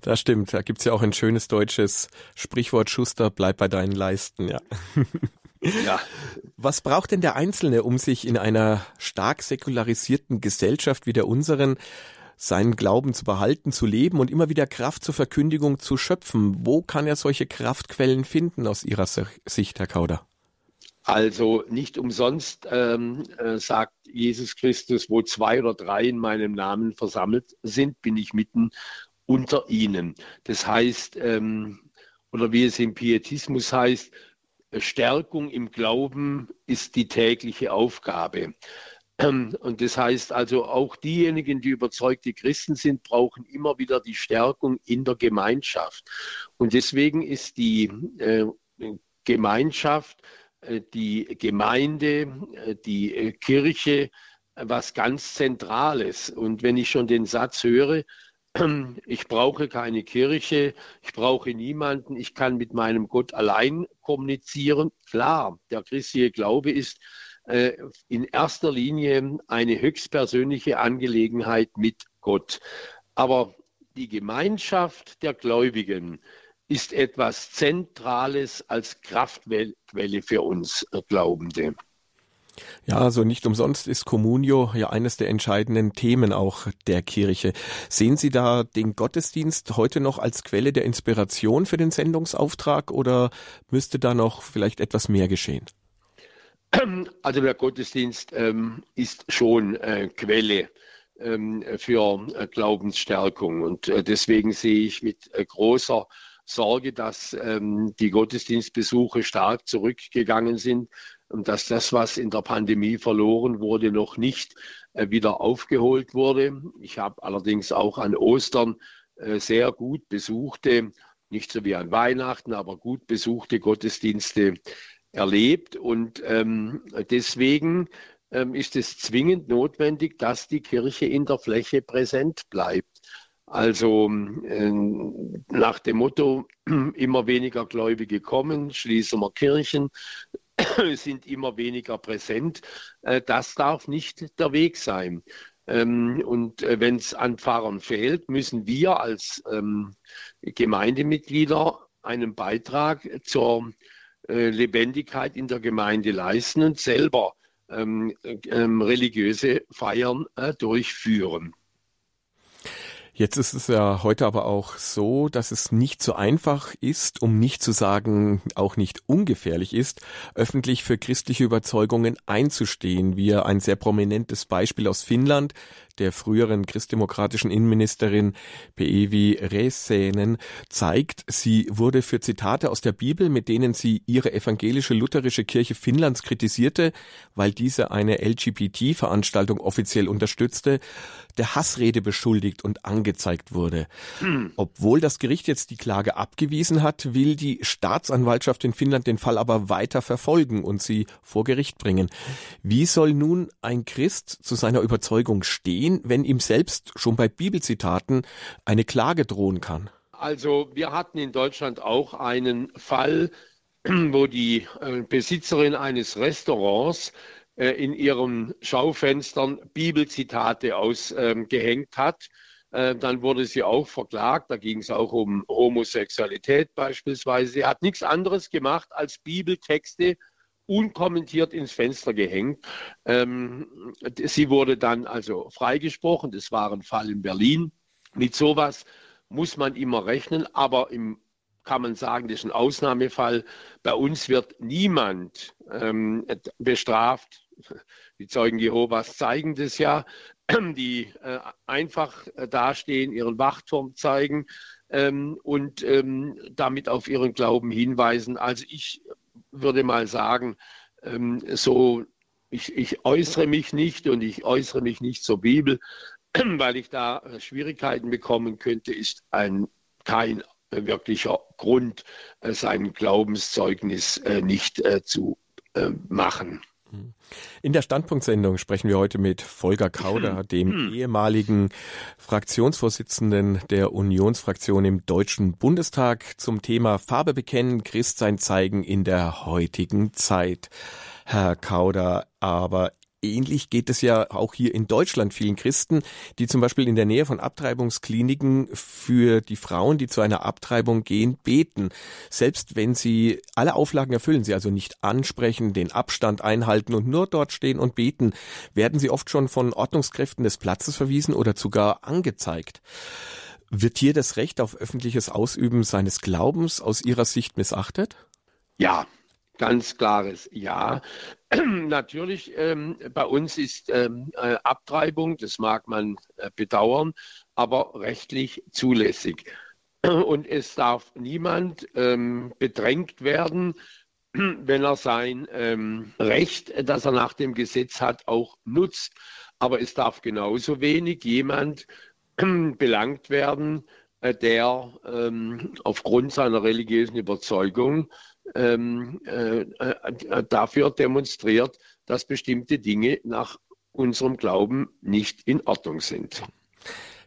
Das stimmt. Da gibt es ja auch ein schönes deutsches Sprichwort, Schuster, bleib bei deinen Leisten, ja. Ja. Was braucht denn der Einzelne, um sich in einer stark säkularisierten Gesellschaft wie der unseren seinen Glauben zu behalten, zu leben und immer wieder Kraft zur Verkündigung zu schöpfen? Wo kann er solche Kraftquellen finden aus Ihrer Sicht, Herr Kauder? Also nicht umsonst ähm, äh, sagt Jesus Christus, wo zwei oder drei in meinem Namen versammelt sind, bin ich mitten unter ihnen. Das heißt, ähm, oder wie es im Pietismus heißt, Stärkung im Glauben ist die tägliche Aufgabe. Und das heißt also, auch diejenigen, die überzeugte Christen sind, brauchen immer wieder die Stärkung in der Gemeinschaft. Und deswegen ist die äh, Gemeinschaft äh, die Gemeinde, äh, die äh, Kirche was ganz Zentrales. Und wenn ich schon den Satz höre, ich brauche keine Kirche, ich brauche niemanden, ich kann mit meinem Gott allein kommunizieren. Klar, der christliche Glaube ist in erster Linie eine höchstpersönliche Angelegenheit mit Gott. Aber die Gemeinschaft der Gläubigen ist etwas Zentrales als Kraftquelle für uns Glaubende. Ja, also nicht umsonst ist Communio ja eines der entscheidenden Themen auch der Kirche. Sehen Sie da den Gottesdienst heute noch als Quelle der Inspiration für den Sendungsauftrag oder müsste da noch vielleicht etwas mehr geschehen? Also der Gottesdienst ähm, ist schon äh, Quelle ähm, für äh, Glaubensstärkung und äh, deswegen sehe ich mit äh, großer Sorge, dass ähm, die Gottesdienstbesuche stark zurückgegangen sind dass das, was in der Pandemie verloren wurde, noch nicht äh, wieder aufgeholt wurde. Ich habe allerdings auch an Ostern äh, sehr gut besuchte, nicht so wie an Weihnachten, aber gut besuchte Gottesdienste erlebt. Und ähm, deswegen ähm, ist es zwingend notwendig, dass die Kirche in der Fläche präsent bleibt. Also äh, nach dem Motto, immer weniger Gläubige kommen, schließen wir Kirchen, sind immer weniger präsent. Äh, das darf nicht der Weg sein. Ähm, und äh, wenn es an Pfarrern fehlt, müssen wir als ähm, Gemeindemitglieder einen Beitrag zur äh, Lebendigkeit in der Gemeinde leisten und selber ähm, religiöse Feiern durchführen. Jetzt ist es ja heute aber auch so, dass es nicht so einfach ist, um nicht zu sagen, auch nicht ungefährlich ist, öffentlich für christliche Überzeugungen einzustehen. Wir ein sehr prominentes Beispiel aus Finnland, der früheren christdemokratischen Innenministerin Peevi Räsänen zeigt, sie wurde für Zitate aus der Bibel, mit denen sie ihre evangelische lutherische Kirche Finnlands kritisierte, weil diese eine LGBT-Veranstaltung offiziell unterstützte, der Hassrede beschuldigt und angezeigt wurde. Hm. Obwohl das Gericht jetzt die Klage abgewiesen hat, will die Staatsanwaltschaft in Finnland den Fall aber weiter verfolgen und sie vor Gericht bringen. Wie soll nun ein Christ zu seiner Überzeugung stehen? Ihn, wenn ihm selbst schon bei Bibelzitaten eine Klage drohen kann? Also wir hatten in Deutschland auch einen Fall, wo die äh, Besitzerin eines Restaurants äh, in ihren Schaufenstern Bibelzitate ausgehängt hat. Äh, dann wurde sie auch verklagt. Da ging es auch um Homosexualität beispielsweise. Sie hat nichts anderes gemacht, als Bibeltexte unkommentiert ins Fenster gehängt. Ähm, sie wurde dann also freigesprochen. Das war ein Fall in Berlin. Mit sowas muss man immer rechnen, aber im kann man sagen, das ist ein Ausnahmefall. Bei uns wird niemand ähm, bestraft. Die Zeugen Jehovas zeigen das ja, die äh, einfach dastehen, ihren Wachturm zeigen ähm, und ähm, damit auf ihren Glauben hinweisen. Also ich würde mal sagen, ähm, so, ich, ich äußere mich nicht und ich äußere mich nicht zur Bibel. weil ich da äh, Schwierigkeiten bekommen könnte, ist ein kein wirklicher Grund, äh, sein Glaubenszeugnis äh, nicht zu machen. In der Standpunktsendung sprechen wir heute mit Volker Kauder, dem ehemaligen Fraktionsvorsitzenden der Unionsfraktion im Deutschen Bundestag zum Thema Farbe bekennen, Christsein zeigen in der heutigen Zeit. Herr Kauder, aber Ähnlich geht es ja auch hier in Deutschland vielen Christen, die zum Beispiel in der Nähe von Abtreibungskliniken für die Frauen, die zu einer Abtreibung gehen, beten. Selbst wenn sie alle Auflagen erfüllen, sie also nicht ansprechen, den Abstand einhalten und nur dort stehen und beten, werden sie oft schon von Ordnungskräften des Platzes verwiesen oder sogar angezeigt. Wird hier das Recht auf öffentliches Ausüben seines Glaubens aus Ihrer Sicht missachtet? Ja, Ganz klares Ja. Natürlich, ähm, bei uns ist ähm, äh, Abtreibung, das mag man äh, bedauern, aber rechtlich zulässig. Und es darf niemand ähm, bedrängt werden, wenn er sein ähm, Recht, das er nach dem Gesetz hat, auch nutzt. Aber es darf genauso wenig jemand belangt werden, äh, der ähm, aufgrund seiner religiösen Überzeugung ähm, äh, äh, dafür demonstriert, dass bestimmte Dinge nach unserem Glauben nicht in Ordnung sind.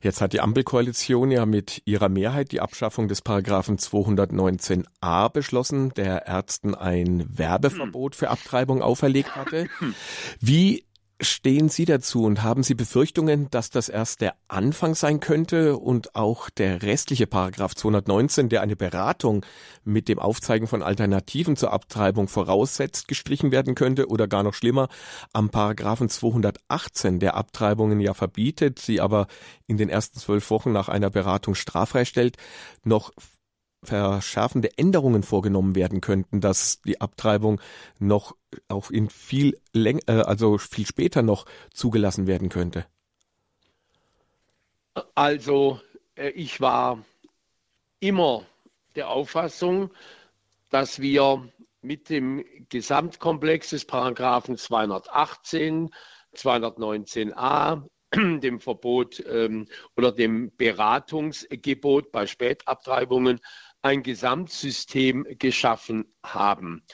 Jetzt hat die Ampelkoalition ja mit ihrer Mehrheit die Abschaffung des Paragraphen 219a beschlossen, der Ärzten ein Werbeverbot für Abtreibung auferlegt hatte. Wie stehen Sie dazu und haben Sie Befürchtungen, dass das erst der Anfang sein könnte und auch der restliche Paragraph 219, der eine Beratung mit dem Aufzeigen von Alternativen zur Abtreibung voraussetzt, gestrichen werden könnte oder gar noch schlimmer, am Paragraphen 218, der Abtreibungen ja verbietet, sie aber in den ersten zwölf Wochen nach einer Beratung straffrei stellt, noch verschärfende Änderungen vorgenommen werden könnten, dass die Abtreibung noch auch in viel läng äh, also viel später noch zugelassen werden könnte? Also äh, ich war immer der Auffassung, dass wir mit dem Gesamtkomplex des Paragraphen 218, 219a, dem Verbot ähm, oder dem Beratungsgebot bei Spätabtreibungen ein Gesamtsystem geschaffen haben.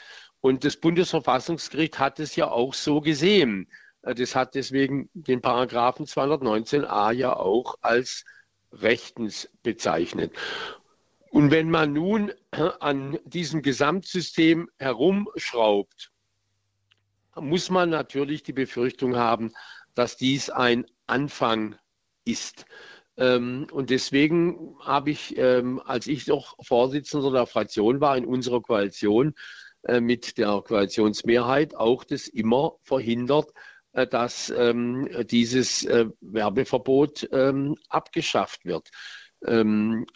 Und das Bundesverfassungsgericht hat es ja auch so gesehen. Äh, das hat deswegen den Paragraphen 219a ja auch als rechtens bezeichnet. Und wenn man nun an diesem Gesamtsystem herumschraubt, muss man natürlich die Befürchtung haben, dass dies ein Anfang ist. Ähm, und deswegen habe ich, ähm, als ich noch Vorsitzender der Fraktion war in unserer Koalition äh, mit der Koalitionsmehrheit, auch das immer verhindert, äh, dass ähm, dieses äh, Werbeverbot abgeschafft wird.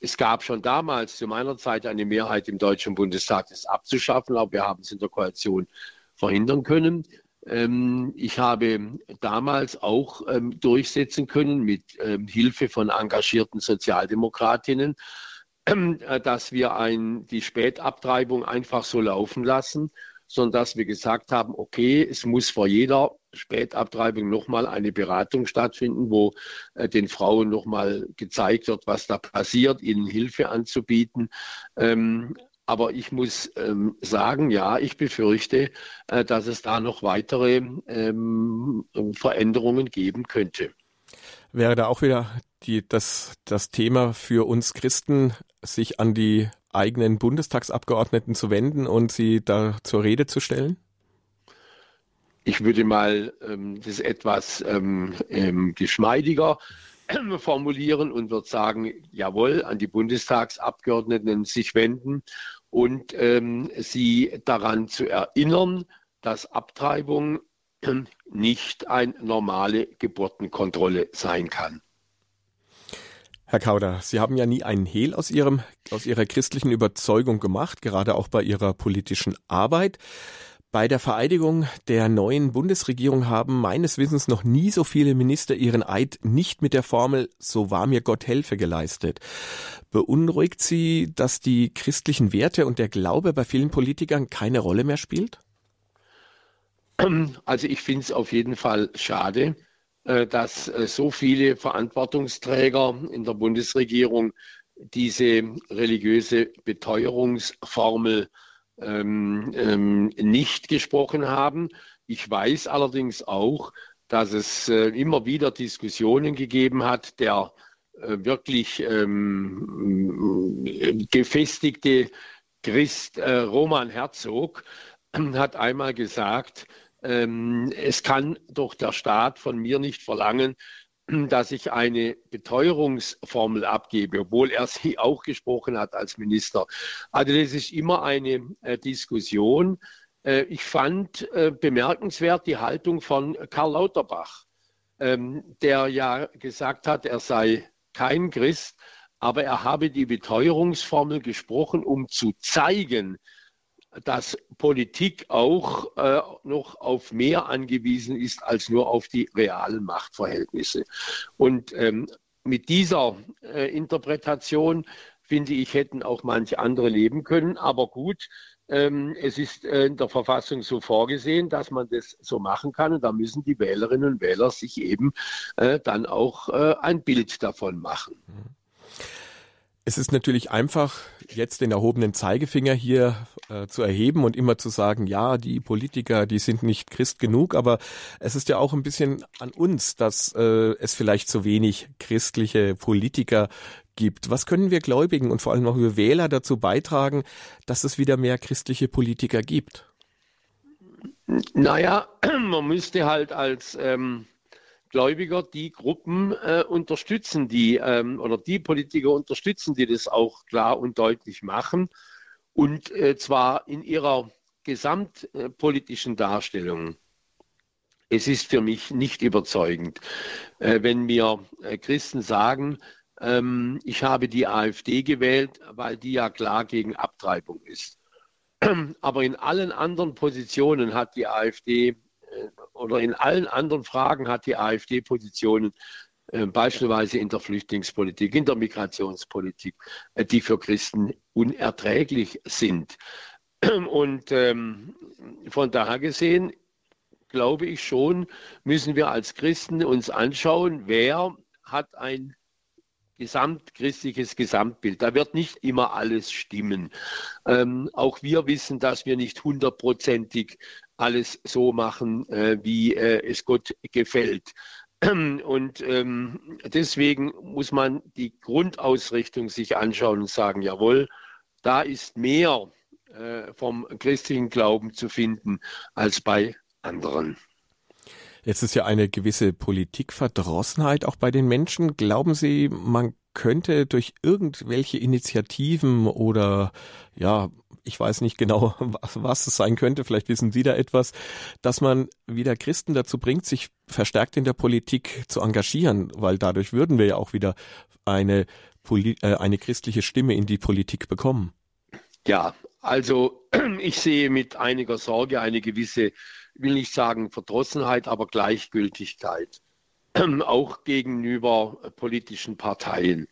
Es gab schon damals zu meiner Zeit eine Mehrheit im Deutschen Bundestag, das abzuschaffen, aber wir haben es in der Koalition verhindern können. Ähm, ich habe damals auch ähm, durchsetzen können mit ähm, Hilfe von engagierten Sozialdemokratinnen, äh, dass wir ein, die Spätabtreibung einfach so laufen lassen, sondern dass wir gesagt haben, okay, es muss vor jeder Spätabtreibung nochmal eine Beratung stattfinden, wo äh, den Frauen nochmal gezeigt wird, was da passiert, ihnen Hilfe anzubieten. Ähm, aber ich muss ähm, sagen, ja, ich befürchte, äh, dass es da noch weitere ähm, Veränderungen geben könnte. Wäre da auch wieder die, das, das Thema für uns Christen, sich an die eigenen Bundestagsabgeordneten zu wenden und sie da zur Rede zu stellen? Ich würde mal ähm, das etwas ähm, ähm, geschmeidiger formulieren und würde sagen, jawohl, an die Bundestagsabgeordneten sich wenden und ähm, sie daran zu erinnern, dass Abtreibung nicht eine normale Geburtenkontrolle sein kann. Herr Kauder, Sie haben ja nie einen Hehl aus Ihrem, aus Ihrer christlichen Überzeugung gemacht, gerade auch bei Ihrer politischen Arbeit. Bei der Vereidigung der neuen Bundesregierung haben meines Wissens noch nie so viele Minister ihren Eid nicht mit der Formel So wahr mir Gott helfe geleistet. Beunruhigt Sie, dass die christlichen Werte und der Glaube bei vielen Politikern keine Rolle mehr spielt? Also ich finde es auf jeden Fall schade, äh, dass äh, so viele Verantwortungsträger in der Bundesregierung diese religiöse Beteuerungsformel ähm, ähm, nicht gesprochen haben. Ich weiß allerdings auch, dass es äh, immer wieder Diskussionen gegeben hat, der äh, wirklich ähm, gefestigte Christ äh, Roman Herzog hat einmal gesagt, ähm, es kann doch der Staat von mir nicht verlangen, dass ich eine Beteuerungsformel abgebe, obwohl er sie auch gesprochen hat als Minister. Also das ist immer eine äh, Diskussion. Äh, ich fand äh, bemerkenswert die Haltung von Karl Lauterbach, ähm, der ja gesagt hat, er sei kein Christ, aber er habe die Beteuerungsformel gesprochen, um zu zeigen, dass Politik auch äh, noch auf mehr angewiesen ist als nur auf die realen Machtverhältnisse. Und ähm, mit dieser äh, Interpretation, finde ich, hätten auch manche andere leben können. Aber gut, ähm, es ist äh, in der Verfassung so vorgesehen, dass man das so machen kann. Und da müssen die Wählerinnen und Wähler sich eben äh, dann auch äh, ein Bild davon machen. Es ist natürlich einfach, jetzt den erhobenen Zeigefinger hier äh, zu erheben und immer zu sagen, ja, die Politiker, die sind nicht Christ genug, aber es ist ja auch ein bisschen an uns, dass äh, es vielleicht zu wenig christliche Politiker gibt. Was können wir Gläubigen und vor allem auch wir Wähler dazu beitragen, dass es wieder mehr christliche Politiker gibt? Naja, man müsste halt als ähm Gläubiger die Gruppen äh, unterstützen, die ähm, oder die Politiker unterstützen, die das auch klar und deutlich machen. Und äh, zwar in ihrer gesamtpolitischen Darstellung. Es ist für mich nicht überzeugend, äh, wenn mir äh, Christen sagen, ähm, ich habe die AfD gewählt, weil die ja klar gegen Abtreibung ist. Aber in allen anderen Positionen hat die AfD oder in allen anderen Fragen hat die AfD Positionen, äh, beispielsweise in der Flüchtlingspolitik, in der Migrationspolitik, äh, die für Christen unerträglich sind. Und ähm, von daher gesehen, glaube ich schon, müssen wir als Christen uns anschauen, wer hat ein gesamtchristliches Gesamtbild. Da wird nicht immer alles stimmen. Ähm, auch wir wissen, dass wir nicht hundertprozentig alles so machen, äh, wie äh, es Gott gefällt. Und ähm, deswegen muss man die Grundausrichtung sich anschauen und sagen, jawohl, da ist mehr äh, vom christlichen Glauben zu finden als bei anderen. Jetzt ist ja eine gewisse Politikverdrossenheit auch bei den Menschen. Glauben Sie, man könnte durch irgendwelche Initiativen oder ja, ich weiß nicht genau, was, was es sein könnte, vielleicht wissen Sie da etwas, dass man wieder Christen dazu bringt, sich verstärkt in der Politik zu engagieren, weil dadurch würden wir ja auch wieder eine, äh, eine christliche Stimme in die Politik bekommen. Ja, also ich sehe mit einiger Sorge eine gewisse, will nicht sagen Verdrossenheit, aber Gleichgültigkeit, auch gegenüber politischen Parteien.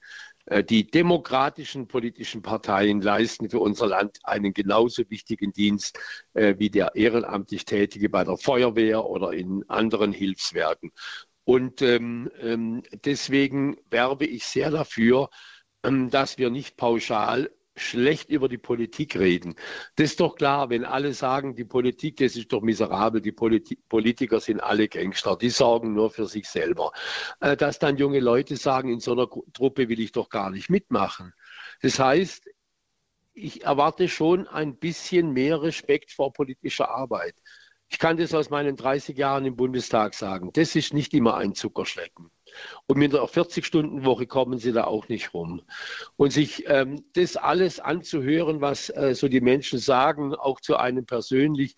Äh, die demokratischen politischen Parteien leisten für unser Land einen genauso wichtigen Dienst äh, wie der ehrenamtlich Tätige bei der Feuerwehr oder in anderen Hilfswerken. Und ähm, ähm deswegen werbe ich sehr dafür, ähm, dass wir nicht pauschal schlecht über die Politik reden. Das ist doch klar, wenn alle sagen, die Politik, das ist doch miserabel, die Politi Politiker sind alle Gangster, die sorgen nur für sich selber. Äh, dass dann junge Leute sagen, in so einer Truppe will ich doch gar nicht mitmachen. Das heißt, ich erwarte schon ein bisschen mehr Respekt vor politischer Arbeit. Ich kann das aus meinen 30 Jahren im Bundestag sagen. Das ist nicht immer ein Zuckerschlecken. Und mit einer 40-Stunden-Woche kommen sie da auch nicht rum. Und sich ähm, das alles anzuhören, was äh, so die Menschen sagen, auch zu einem persönlich,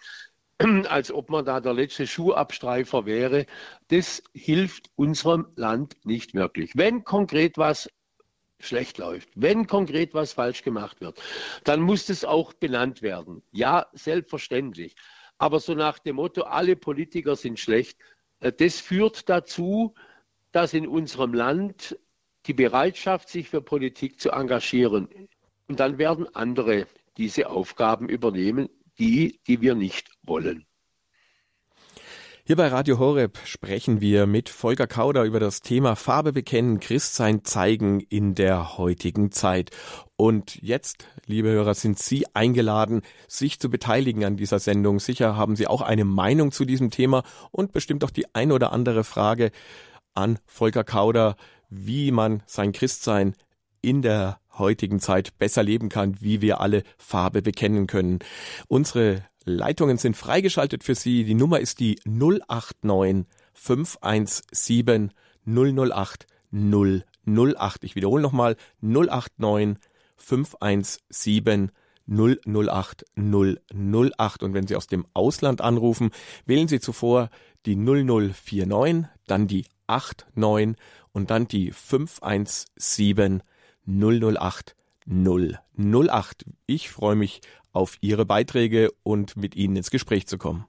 als ob man da der letzte Schuhabstreifer wäre, das hilft unserem Land nicht wirklich. Wenn konkret was schlecht läuft, wenn konkret was falsch gemacht wird, dann muss das auch benannt werden. Ja, selbstverständlich. Aber so nach dem Motto, alle Politiker sind schlecht, äh, das führt dazu, dass in unserem Land die Bereitschaft, sich für Politik zu engagieren, und dann werden andere diese Aufgaben übernehmen, die, die wir nicht wollen. Hier bei Radio Horeb sprechen wir mit Volker Kauder über das Thema Farbe bekennen, Christsein zeigen in der heutigen Zeit. Und jetzt, liebe Hörer, sind Sie eingeladen, sich zu beteiligen an dieser Sendung. Sicher haben Sie auch eine Meinung zu diesem Thema und bestimmt auch die ein oder andere Frage an Volker Kauder, wie man sein Christsein in der heutigen Zeit besser leben kann, wie wir alle Farbe bekennen können. Unsere Leitungen sind freigeschaltet für Sie. Die Nummer ist die 089 517 008 008. Ich wiederhole nochmal 089 517 008 008. Und wenn Sie aus dem Ausland anrufen, wählen Sie zuvor die 0049, dann die 89 und dann die 517 008 008. Ich freue mich auf Ihre Beiträge und mit Ihnen ins Gespräch zu kommen.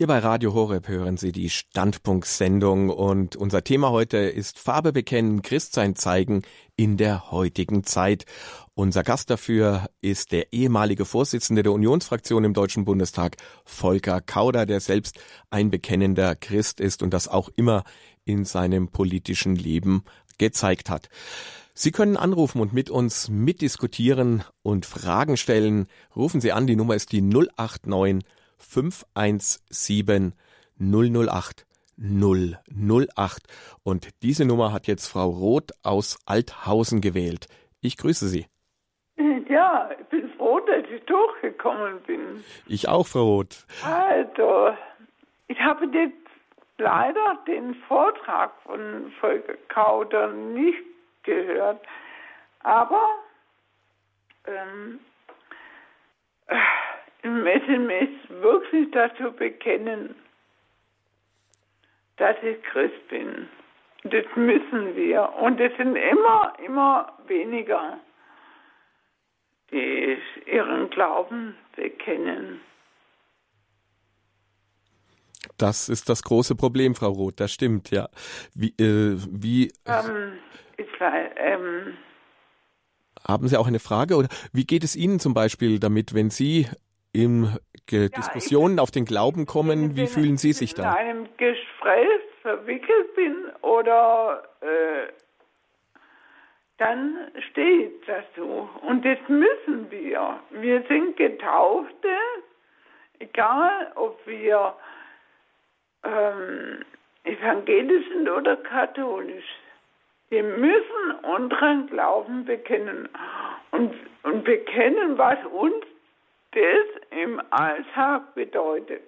Hier bei Radio Horeb hören Sie die Standpunktsendung und unser Thema heute ist Farbe bekennen, Christsein zeigen in der heutigen Zeit. Unser Gast dafür ist der ehemalige Vorsitzende der Unionsfraktion im Deutschen Bundestag, Volker Kauder, der selbst ein bekennender Christ ist und das auch immer in seinem politischen Leben gezeigt hat. Sie können anrufen und mit uns mitdiskutieren und Fragen stellen. Rufen Sie an, die Nummer ist die 089 517 008 008. Und diese Nummer hat jetzt Frau Roth aus Althausen gewählt. Ich grüße Sie. Ja, ich bin froh, dass ich durchgekommen bin. Ich auch, Frau Roth. Also, ich habe jetzt leider den Vortrag von Volker Kauder nicht gehört, aber ähm, möchte mich wirklich dazu bekennen, dass ich Christ bin. Das müssen wir. Und es sind immer, immer weniger, die ihren Glauben bekennen. Das ist das große Problem, Frau Roth, das stimmt, ja. Wie, äh, wie ähm, ich, ähm, haben Sie auch eine Frage oder wie geht es Ihnen zum Beispiel damit, wenn Sie in ja, Diskussionen auf den Glauben kommen, wie fühlen Sie sich da? In einem Gespräch verwickelt bin oder äh, dann steht das so. Und das müssen wir. Wir sind Getaufte, egal ob wir ähm, evangelisch sind oder katholisch. Wir müssen unseren Glauben bekennen und, und bekennen, was uns das im Alltag bedeutet.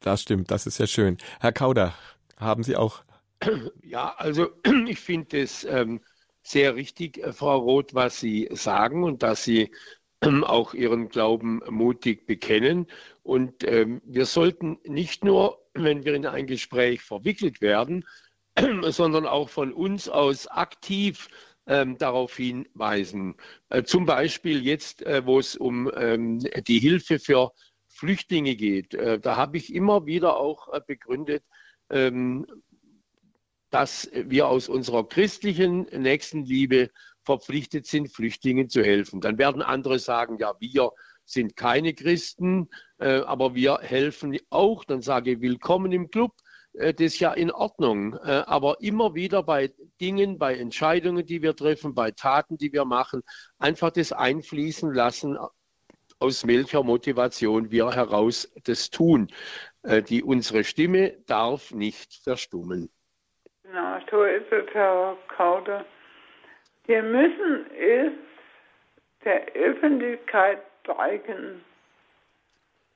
Das stimmt, das ist ja schön. Herr Kauder, haben Sie auch. Ja, also ich finde es ähm, sehr richtig, äh, Frau Roth, was Sie sagen und dass Sie ähm, auch Ihren Glauben mutig bekennen. Und ähm, wir sollten nicht nur, wenn wir in ein Gespräch verwickelt werden, sondern auch von uns aus aktiv ähm, darauf hinweisen. Äh, zum Beispiel jetzt, äh, wo es um ähm, die Hilfe für Flüchtlinge geht. Äh, da habe ich immer wieder auch äh, begründet, ähm, dass wir aus unserer christlichen Nächstenliebe verpflichtet sind, Flüchtlingen zu helfen. Dann werden andere sagen, ja, wir sind keine Christen, äh, aber wir helfen auch. Dann sage ich, willkommen im Club. Äh, das ist ja in Ordnung. Äh, aber immer wieder bei Dingen, bei Entscheidungen, die wir treffen, bei Taten, die wir machen, einfach das einfließen lassen, aus welcher Motivation wir heraus das tun. Äh, die, unsere Stimme darf nicht verstummen. Genau, so ist es, Herr Kauder. Wir müssen es der Öffentlichkeit zeigen.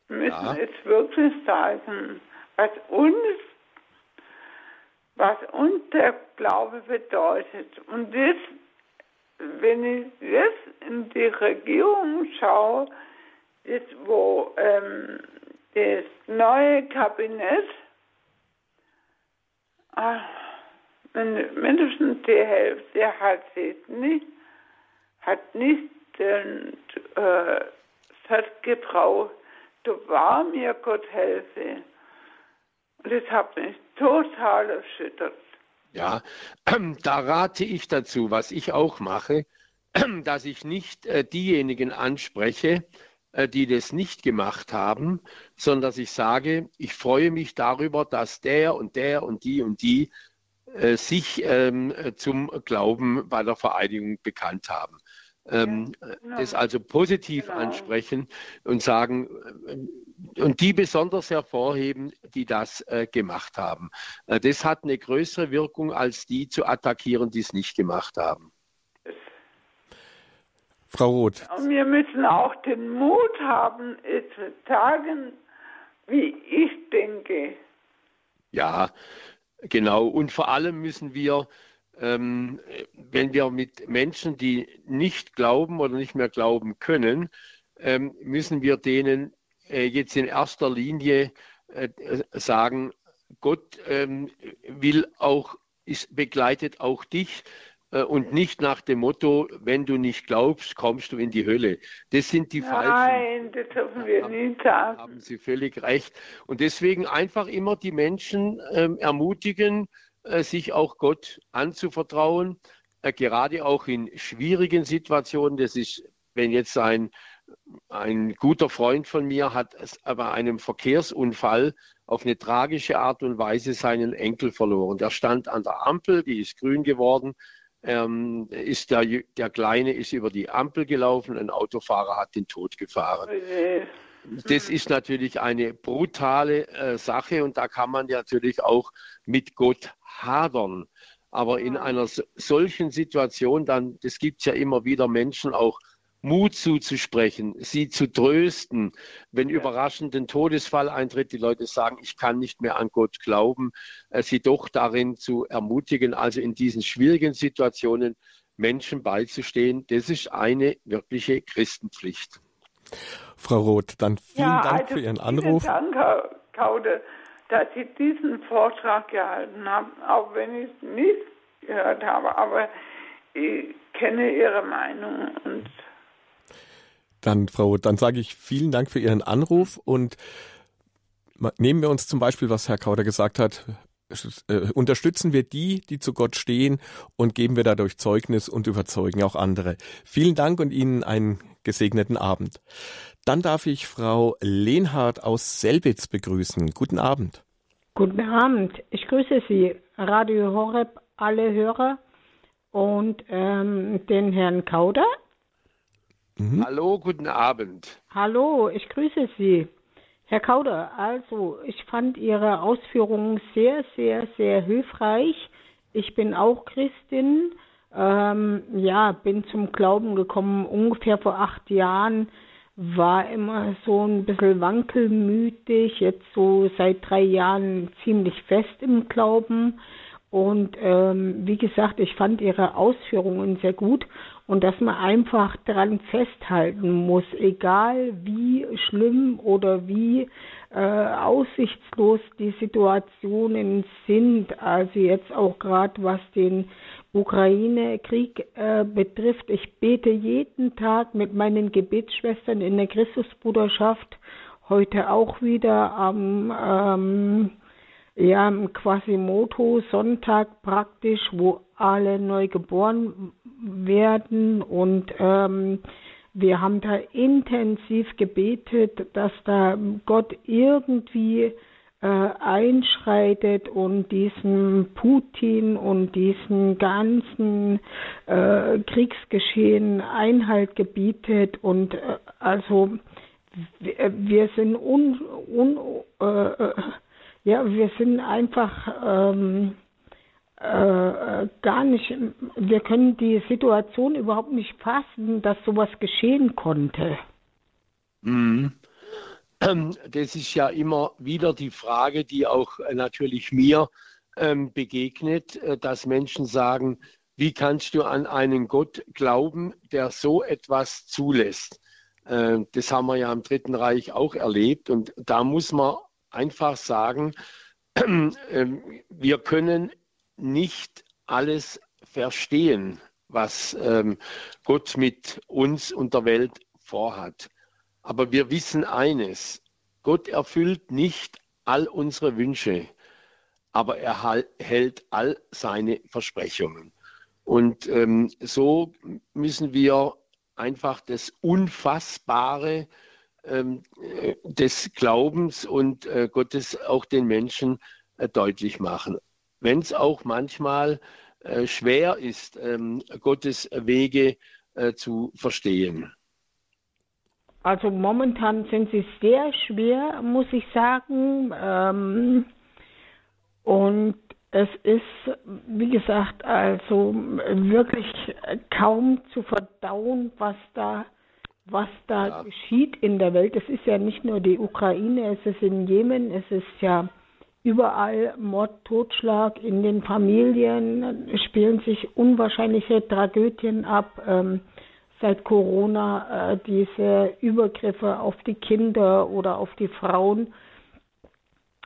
Wir müssen ja. es wirklich zeigen, was uns was uns der Glaube bedeutet. Und das, wenn ich jetzt in die Regierung schaue, jetzt wo ähm, das neue Kabinett ach, mindestens die Hälfte hat sich nicht, hat nicht den äh, Gebrauch war mir Gott helfe. Und das hat mich total erschüttert. Ja, da rate ich dazu, was ich auch mache, dass ich nicht äh, diejenigen anspreche, äh, die das nicht gemacht haben, sondern dass ich sage, ich freue mich darüber, dass der und der und die und die äh, sich ähm, zum Glauben bei der Vereidigung bekannt haben. Ähm, ja, genau. Das also positiv genau. ansprechen und sagen, äh, und die besonders hervorheben, die das äh, gemacht haben. Äh, das hat eine größere Wirkung, als die zu attackieren, die es nicht gemacht haben. Frau Roth. Und wir müssen auch den Mut haben, es zu sagen, wie ich denke. Ja, genau. Und vor allem müssen wir ähm, wenn wir mit Menschen, die nicht glauben oder nicht mehr glauben können, ähm, müssen wir denen äh, jetzt in erster Linie äh, sagen, Gott ähm, will auch, ist, begleitet auch dich äh, und nicht nach dem Motto, wenn du nicht glaubst, kommst du in die Hölle. Das sind die Nein, falschen. Nein, das dürfen wir nie sagen. Haben Sie völlig recht. Und deswegen einfach immer die Menschen ähm, ermutigen, sich auch Gott anzuvertrauen, äh, gerade auch in schwierigen Situationen. Das ist, wenn jetzt ein, ein guter Freund von mir hat bei einem Verkehrsunfall auf eine tragische Art und Weise seinen Enkel verloren. Der stand an der Ampel, die ist grün geworden. Ähm, ist der, der Kleine ist über die Ampel gelaufen, ein Autofahrer hat den Tod gefahren. Das ist natürlich eine brutale äh, Sache und da kann man natürlich auch mit Gott hadern. Aber in einer solchen Situation, dann, das gibt es ja immer wieder Menschen auch, Mut zuzusprechen, sie zu trösten, wenn ja. überraschend ein Todesfall eintritt, die Leute sagen, ich kann nicht mehr an Gott glauben, äh, sie doch darin zu ermutigen, also in diesen schwierigen Situationen Menschen beizustehen, das ist eine wirkliche Christenpflicht. Frau Roth, dann vielen ja, Dank also für Ihren Anruf. Vielen Dank, Herr Kaude dass Sie diesen Vortrag gehalten haben, auch wenn ich es nicht gehört habe, aber ich kenne Ihre Meinung und dann, Frau, dann sage ich vielen Dank für Ihren Anruf und nehmen wir uns zum Beispiel, was Herr Kauder gesagt hat, äh, unterstützen wir die, die zu Gott stehen und geben wir dadurch Zeugnis und überzeugen auch andere. Vielen Dank und Ihnen einen gesegneten Abend. Dann darf ich Frau Lehnhardt aus Selbitz begrüßen. Guten Abend. Guten Abend. Ich grüße Sie, Radio Horeb, alle Hörer und ähm, den Herrn Kauder. Mhm. Hallo, guten Abend. Hallo, ich grüße Sie. Herr Kauder, also ich fand Ihre Ausführungen sehr, sehr, sehr hilfreich. Ich bin auch Christin. Ähm, ja, bin zum Glauben gekommen ungefähr vor acht Jahren war immer so ein bisschen wankelmütig, jetzt so seit drei Jahren ziemlich fest im Glauben. Und ähm, wie gesagt, ich fand ihre Ausführungen sehr gut und dass man einfach daran festhalten muss, egal wie schlimm oder wie äh, aussichtslos die Situationen sind. Also jetzt auch gerade was den Ukraine-Krieg äh, betrifft. Ich bete jeden Tag mit meinen Gebetsschwestern in der Christusbruderschaft, heute auch wieder am ähm, ja, Quasimoto Sonntag praktisch, wo alle neu geboren werden und ähm, wir haben da intensiv gebetet, dass da Gott irgendwie äh, einschreitet und diesem Putin und diesem ganzen äh, Kriegsgeschehen Einhalt gebietet. Und äh, also wir, wir sind un, un äh, äh, ja wir sind einfach ähm, äh, gar nicht wir können die Situation überhaupt nicht fassen, dass sowas geschehen konnte. Mhm. Das ist ja immer wieder die Frage, die auch äh, natürlich mir ähm, begegnet, äh, dass Menschen sagen, wie kannst du an einen Gott glauben, der so etwas zulässt? Äh, das haben wir ja im Dritten Reich auch erlebt. Und da muss man einfach sagen, ähm, wir können nicht alles verstehen, was ähm, Gott mit uns und der Welt vorhat. Aber wir wissen eines, Gott erfüllt nicht all unsere Wünsche, aber er hält all seine Versprechungen. Und ähm, so müssen wir einfach das Unfassbare ähm, äh, des Glaubens und äh, Gottes auch den Menschen äh, deutlich machen. Wenn es auch manchmal äh, schwer ist, ähm, Gottes Wege äh, zu verstehen. Also momentan sind sie sehr schwer, muss ich sagen. Ähm, und es ist, wie gesagt, also wirklich kaum zu verdauen, was da, was da ja. geschieht in der Welt. Es ist ja nicht nur die Ukraine, es ist in Jemen, es ist ja überall Mord, Totschlag in den Familien, spielen sich unwahrscheinliche Tragödien ab. Ähm, seit Corona äh, diese Übergriffe auf die Kinder oder auf die Frauen.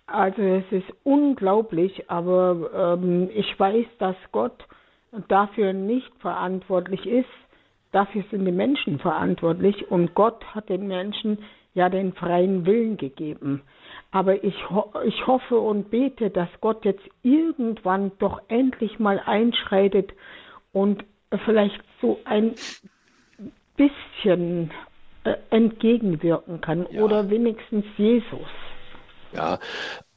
Also es ist unglaublich, aber ähm, ich weiß, dass Gott dafür nicht verantwortlich ist. Dafür sind die Menschen verantwortlich und Gott hat den Menschen ja den freien Willen gegeben. Aber ich, ho ich hoffe und bete, dass Gott jetzt irgendwann doch endlich mal einschreitet und vielleicht so ein bisschen äh, entgegenwirken kann ja. oder wenigstens Jesus. Ja,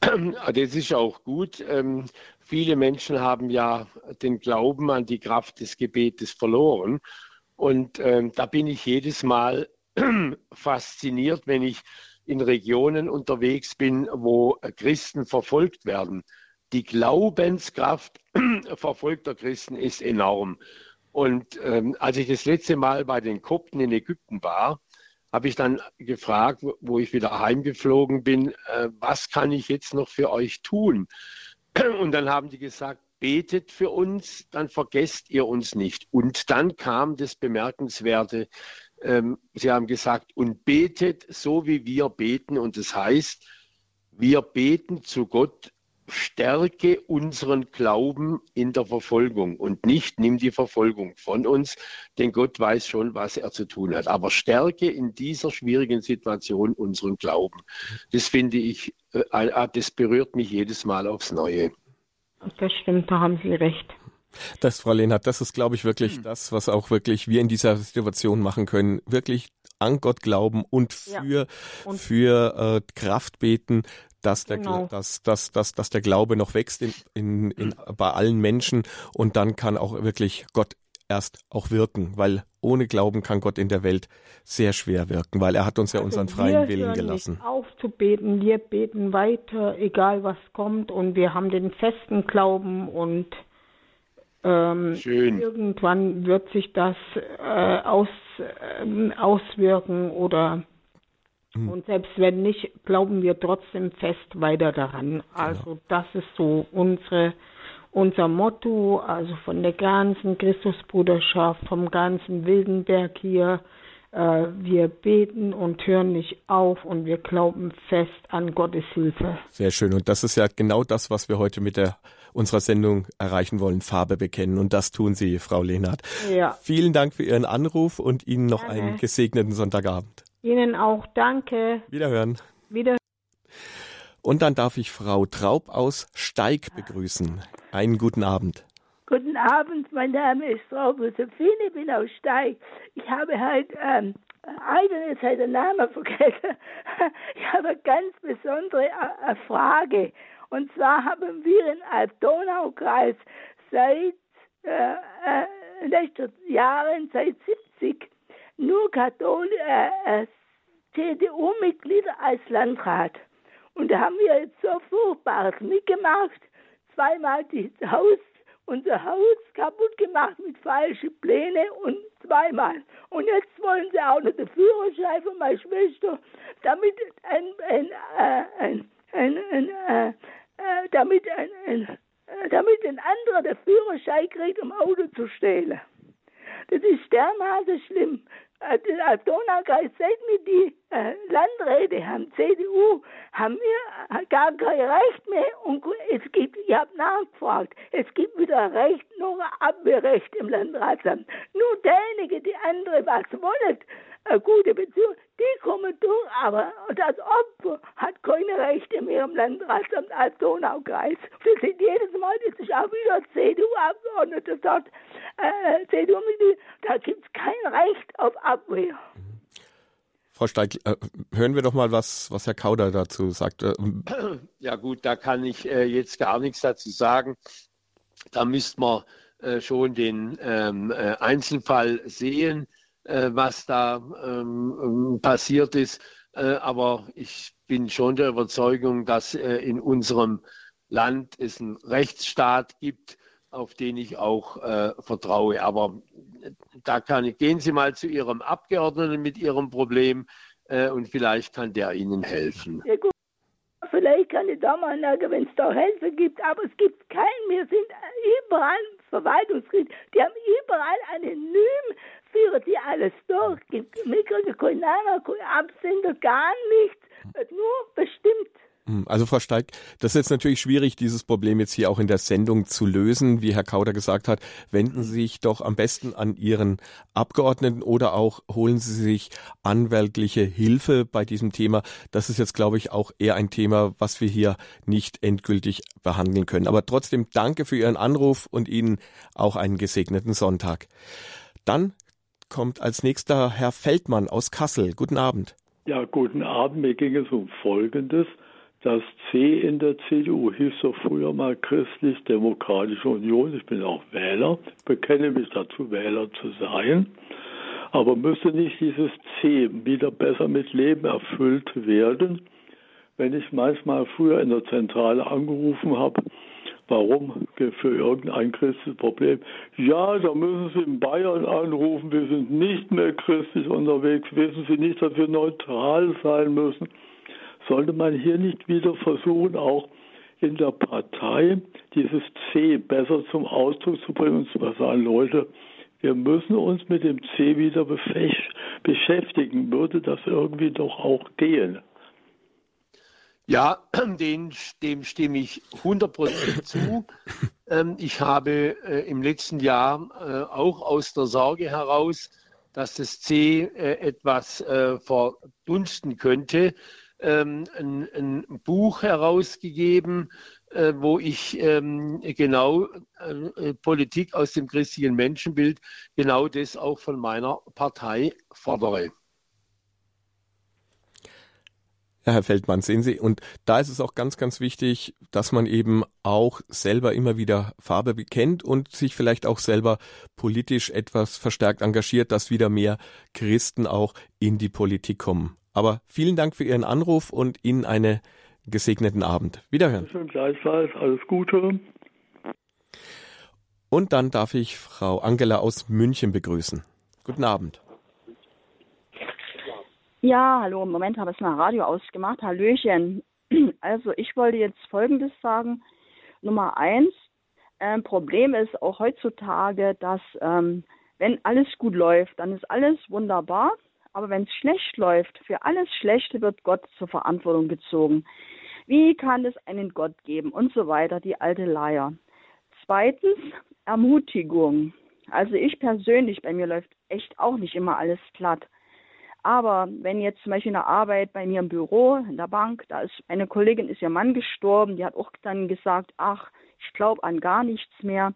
das ist auch gut. Ähm, viele Menschen haben ja den Glauben an die Kraft des Gebetes verloren. Und ähm, da bin ich jedes Mal fasziniert, wenn ich in Regionen unterwegs bin, wo Christen verfolgt werden. Die Glaubenskraft verfolgter Christen ist enorm. Und ähm, als ich das letzte Mal bei den Kopten in Ägypten war, habe ich dann gefragt, wo ich wieder heimgeflogen bin, äh, was kann ich jetzt noch für euch tun? Und dann haben die gesagt, betet für uns, dann vergesst ihr uns nicht. Und dann kam das Bemerkenswerte, ähm, sie haben gesagt, und betet so, wie wir beten. Und das heißt, wir beten zu Gott stärke unseren Glauben in der Verfolgung und nicht nimm die Verfolgung von uns, denn Gott weiß schon, was er zu tun hat. Aber stärke in dieser schwierigen Situation unseren Glauben. Das finde ich, äh, äh, das berührt mich jedes Mal aufs Neue. Das stimmt, da haben Sie recht. Das, Frau Lehnhardt, das ist, glaube ich, wirklich hm. das, was auch wirklich wir in dieser Situation machen können. Wirklich an Gott glauben und für, ja. und für äh, Kraft beten, dass der, genau. dass, dass, dass, dass der Glaube noch wächst in, in, in, mhm. bei allen Menschen und dann kann auch wirklich Gott erst auch wirken, weil ohne Glauben kann Gott in der Welt sehr schwer wirken, weil er hat uns ja also unseren freien Willen gelassen. Nicht auf zu beten, wir beten weiter, egal was kommt und wir haben den festen Glauben und ähm, irgendwann wird sich das äh, aus, äh, auswirken oder Mhm. Und selbst wenn nicht, glauben wir trotzdem fest weiter daran. Also das ist so unsere, unser Motto, also von der ganzen Christusbruderschaft, vom ganzen Wildenberg hier. Äh, wir beten und hören nicht auf und wir glauben fest an Gottes Hilfe. Sehr schön. Und das ist ja genau das, was wir heute mit der unserer Sendung erreichen wollen, Farbe bekennen. Und das tun Sie, Frau Lehnhardt. Ja. Vielen Dank für Ihren Anruf und Ihnen noch Gerne. einen gesegneten Sonntagabend. Ihnen auch, danke. Wiederhören. Wieder. Und dann darf ich Frau Traub aus Steig begrüßen. Einen guten Abend. Guten Abend, mein Name ist Frau Josephine, ich bin aus Steig. Ich habe halt, ähm, Alter, jetzt hat den Namen vergessen. Ich habe eine ganz besondere äh, Frage. Und zwar haben wir im Alb-Donau-Kreis seit äh, äh, Jahren, seit 70, nur Kathol äh, äh, CDU-Mitglieder als Landrat. Und da haben wir jetzt so Furchtbares mitgemacht. Zweimal das Haus, unser Haus kaputt gemacht mit falschen Plänen und zweimal. Und jetzt wollen sie auch noch den Führerschein von meiner Schwester, damit ein, ein, äh, ein, ein, ein äh, äh, damit ein, ein äh, damit ein anderer den Führerschein kriegt, um Auto zu stehlen. Das ist dermaßen schlimm. Äh, Donaukreis, seit wir die äh, Landräte haben, CDU, haben wir gar kein Recht mehr. Und es gibt, ich habe nachgefragt, es gibt weder Recht noch Abwehrrecht im Landratsamt. Nur derjenige, die andere was wollen, eine gute Beziehung, die kommen durch, aber das Opfer hat keine Rechte mehr im Landratsamt als Donaukreis. Das sind jedes Mal, das ist auch wieder CDU-Abgeordnete dort, äh, CDU-Mitglied, da gibt es kein Recht auf Abwehr. Frau Steig, äh, hören wir doch mal, was, was Herr Kauder dazu sagt. Äh, ja gut, da kann ich äh, jetzt gar nichts dazu sagen. Da müsste man schon den ähm, äh, Einzelfall sehen, was da ähm, passiert ist. aber ich bin schon der Überzeugung, dass in unserem Land es einen Rechtsstaat gibt, auf den ich auch vertraue. Aber da kann ich, gehen Sie mal zu Ihrem Abgeordneten mit Ihrem Problem und vielleicht kann der Ihnen helfen. Ja, gut. Vielleicht kann ich da mal sagen, wenn es da Hilfe gibt, aber es gibt keinen. Wir sind überall Verwaltungsgericht. Die haben überall anonym, führen die alles durch. Keine Absender, gar nichts. Nur bestimmt. Hm, also Frau Steig, das ist jetzt natürlich schwierig, dieses Problem jetzt hier auch in der Sendung zu lösen. Wie Herr Kauder gesagt hat, wenden Sie sich doch am besten an Ihren Abgeordneten oder auch holen Sie sich anwältliche Hilfe bei diesem Thema. Das ist jetzt, glaube ich, auch eher ein Thema, was wir hier nicht endgültig behandeln können. Aber trotzdem danke für Ihren Anruf und Ihnen auch einen gesegneten Sonntag. Dann kommt als nächster Herr Feldmann aus Kassel. Guten Abend. Ja, guten Abend. Mir ging es um Folgendes. Das C in der CDU hieß doch früher mal Christlich-Demokratische Union. Ich bin auch Wähler, bekenne mich dazu, Wähler zu sein. Aber müsste nicht dieses C wieder besser mit Leben erfüllt werden? Wenn ich manchmal früher in der Zentrale angerufen habe, warum für irgendein christliches Problem? Ja, da müssen Sie in Bayern anrufen, wir sind nicht mehr christlich unterwegs, wissen Sie nicht, dass wir neutral sein müssen sollte man hier nicht wieder versuchen, auch in der Partei dieses C besser zum Ausdruck zu bringen und zu sagen, Leute, wir müssen uns mit dem C wieder beschäftigen. Würde das irgendwie doch auch gehen? Ja, den, dem stimme ich 100% zu. Ähm, ich habe äh, im letzten Jahr äh, auch aus der Sorge heraus, dass das C äh, etwas verdunsten könnte, ähm, ein, ein, Buch herausgegeben, äh, wo ich ähm, genau äh, Politik aus dem christlichen Menschenbild, genau das auch von meiner Partei fordere. Ja, Herr Feldmann, sehen Sie, und da ist es auch ganz, ganz wichtig, dass man eben auch selber immer wieder Farbe bekennt und sich vielleicht auch selber politisch etwas verstärkt engagiert, dass wieder mehr Christen auch in die Politik kommen. Aber vielen Dank für Ihren Anruf und Ihnen einen gesegneten Abend. Wiederhören. Gleichfalls, alles Gute. Und dann darf ich Frau Angela aus München begrüßen. Guten Abend. Ja, hallo, im Moment habe ich mal Radio ausgemacht. Hallöchen. Also ich wollte jetzt Folgendes sagen. Nummer eins, äh, Problem ist auch heutzutage, dass ähm, wenn alles gut läuft, dann ist alles wunderbar. Aber wenn es schlecht läuft, für alles Schlechte wird Gott zur Verantwortung gezogen. Wie kann es einen Gott geben und so weiter, die alte Leier. Zweitens, Ermutigung. Also ich persönlich, bei mir läuft echt auch nicht immer alles glatt. Aber wenn jetzt zum Beispiel in der Arbeit bei mir im Büro, in der Bank, da ist eine Kollegin, ist ihr Mann gestorben, die hat auch dann gesagt, ach, ich glaube an gar nichts mehr.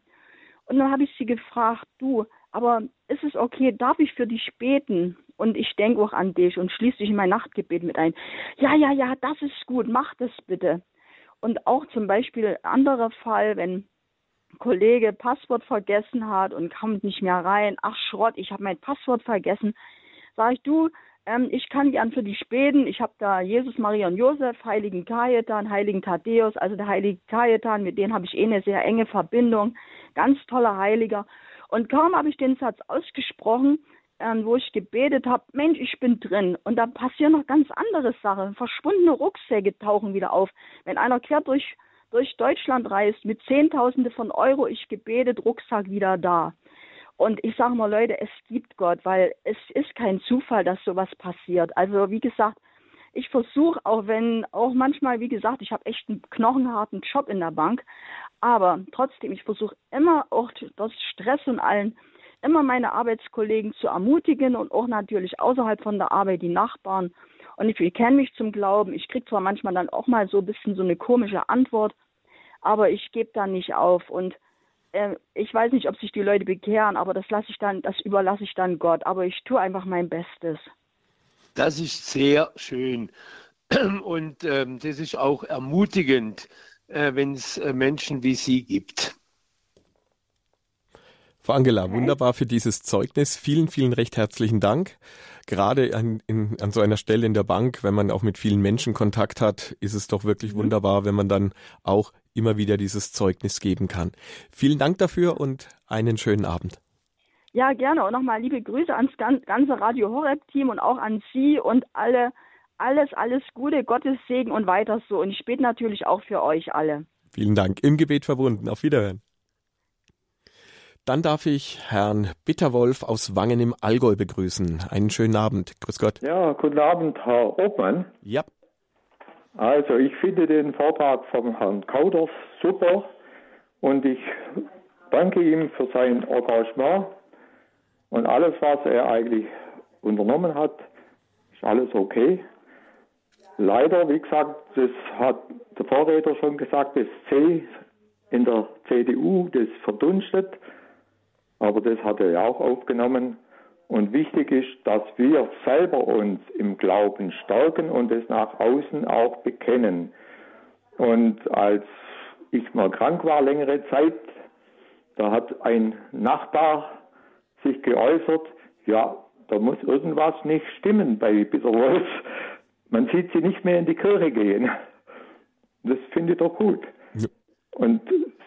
Und dann habe ich sie gefragt, du, aber ist es okay, darf ich für dich beten? Und ich denke auch an dich und schließe dich in mein Nachtgebet mit ein. Ja, ja, ja, das ist gut, mach das bitte. Und auch zum Beispiel anderer Fall, wenn ein Kollege Passwort vergessen hat und kommt nicht mehr rein, ach Schrott, ich habe mein Passwort vergessen, sage ich, du, ähm, ich kann gern für dich beten. Ich habe da Jesus, Maria und Josef, Heiligen Kajetan, Heiligen Thaddäus, also der Heilige Kajetan, mit denen habe ich eh eine sehr enge Verbindung. Ganz toller Heiliger. Und kaum habe ich den Satz ausgesprochen, wo ich gebetet habe, Mensch, ich bin drin. Und da passieren noch ganz andere Sachen. Verschwundene Rucksäcke tauchen wieder auf. Wenn einer quer durch, durch Deutschland reist mit Zehntausende von Euro, ich gebetet, Rucksack wieder da. Und ich sage mal, Leute, es gibt Gott, weil es ist kein Zufall, dass sowas passiert. Also wie gesagt, ich versuche, auch wenn, auch manchmal, wie gesagt, ich habe echt einen knochenharten Job in der Bank, aber trotzdem, ich versuche immer auch trotz Stress und allen immer meine Arbeitskollegen zu ermutigen und auch natürlich außerhalb von der Arbeit die Nachbarn. Und ich bekenne mich zum Glauben. Ich kriege zwar manchmal dann auch mal so ein bisschen so eine komische Antwort, aber ich gebe da nicht auf. Und äh, ich weiß nicht, ob sich die Leute bekehren, aber das lasse ich dann, das überlasse ich dann Gott. Aber ich tue einfach mein Bestes. Das ist sehr schön. Und ähm, das ist auch ermutigend, äh, wenn es äh, Menschen wie Sie gibt. Frau Angela, wunderbar für dieses Zeugnis. Vielen, vielen recht herzlichen Dank. Gerade an, in, an so einer Stelle in der Bank, wenn man auch mit vielen Menschen Kontakt hat, ist es doch wirklich mhm. wunderbar, wenn man dann auch immer wieder dieses Zeugnis geben kann. Vielen Dank dafür und einen schönen Abend. Ja, gerne. Und nochmal liebe Grüße ans ganze Radio Horeb-Team und auch an Sie und alle. Alles, alles Gute, Gottes Segen und weiter so. Und ich bete natürlich auch für euch alle. Vielen Dank. Im Gebet verbunden. Auf Wiederhören. Dann darf ich Herrn Bitterwolf aus Wangen im Allgäu begrüßen. Einen schönen Abend. Grüß Gott. Ja, guten Abend, Herr Obmann. Ja. Also, ich finde den Vortrag vom Herrn Kauders super und ich danke ihm für sein Engagement und alles, was er eigentlich unternommen hat, ist alles okay. Leider, wie gesagt, das hat der Vorredner schon gesagt, das C in der CDU, das verdunstet, aber das hat er ja auch aufgenommen. Und wichtig ist, dass wir selber uns im Glauben stärken und es nach außen auch bekennen. Und als ich mal krank war, längere Zeit, da hat ein Nachbar sich geäußert, ja, da muss irgendwas nicht stimmen bei Peter Wolf. Man sieht sie nicht mehr in die Kirche gehen. Das finde ich doch gut. Und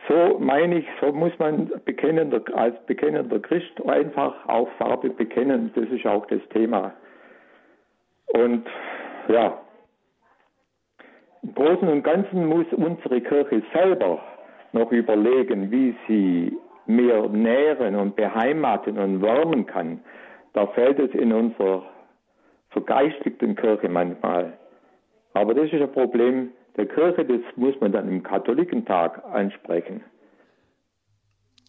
so meine ich, so muss man bekennender, als bekennender Christ einfach auch Farbe bekennen. Das ist auch das Thema. Und ja, im Großen und Ganzen muss unsere Kirche selber noch überlegen, wie sie mehr nähren und beheimaten und wärmen kann, da fällt es in unserer vergeistigten Kirche manchmal. Aber das ist ein Problem der Kirche, das muss man dann im Katholikentag ansprechen.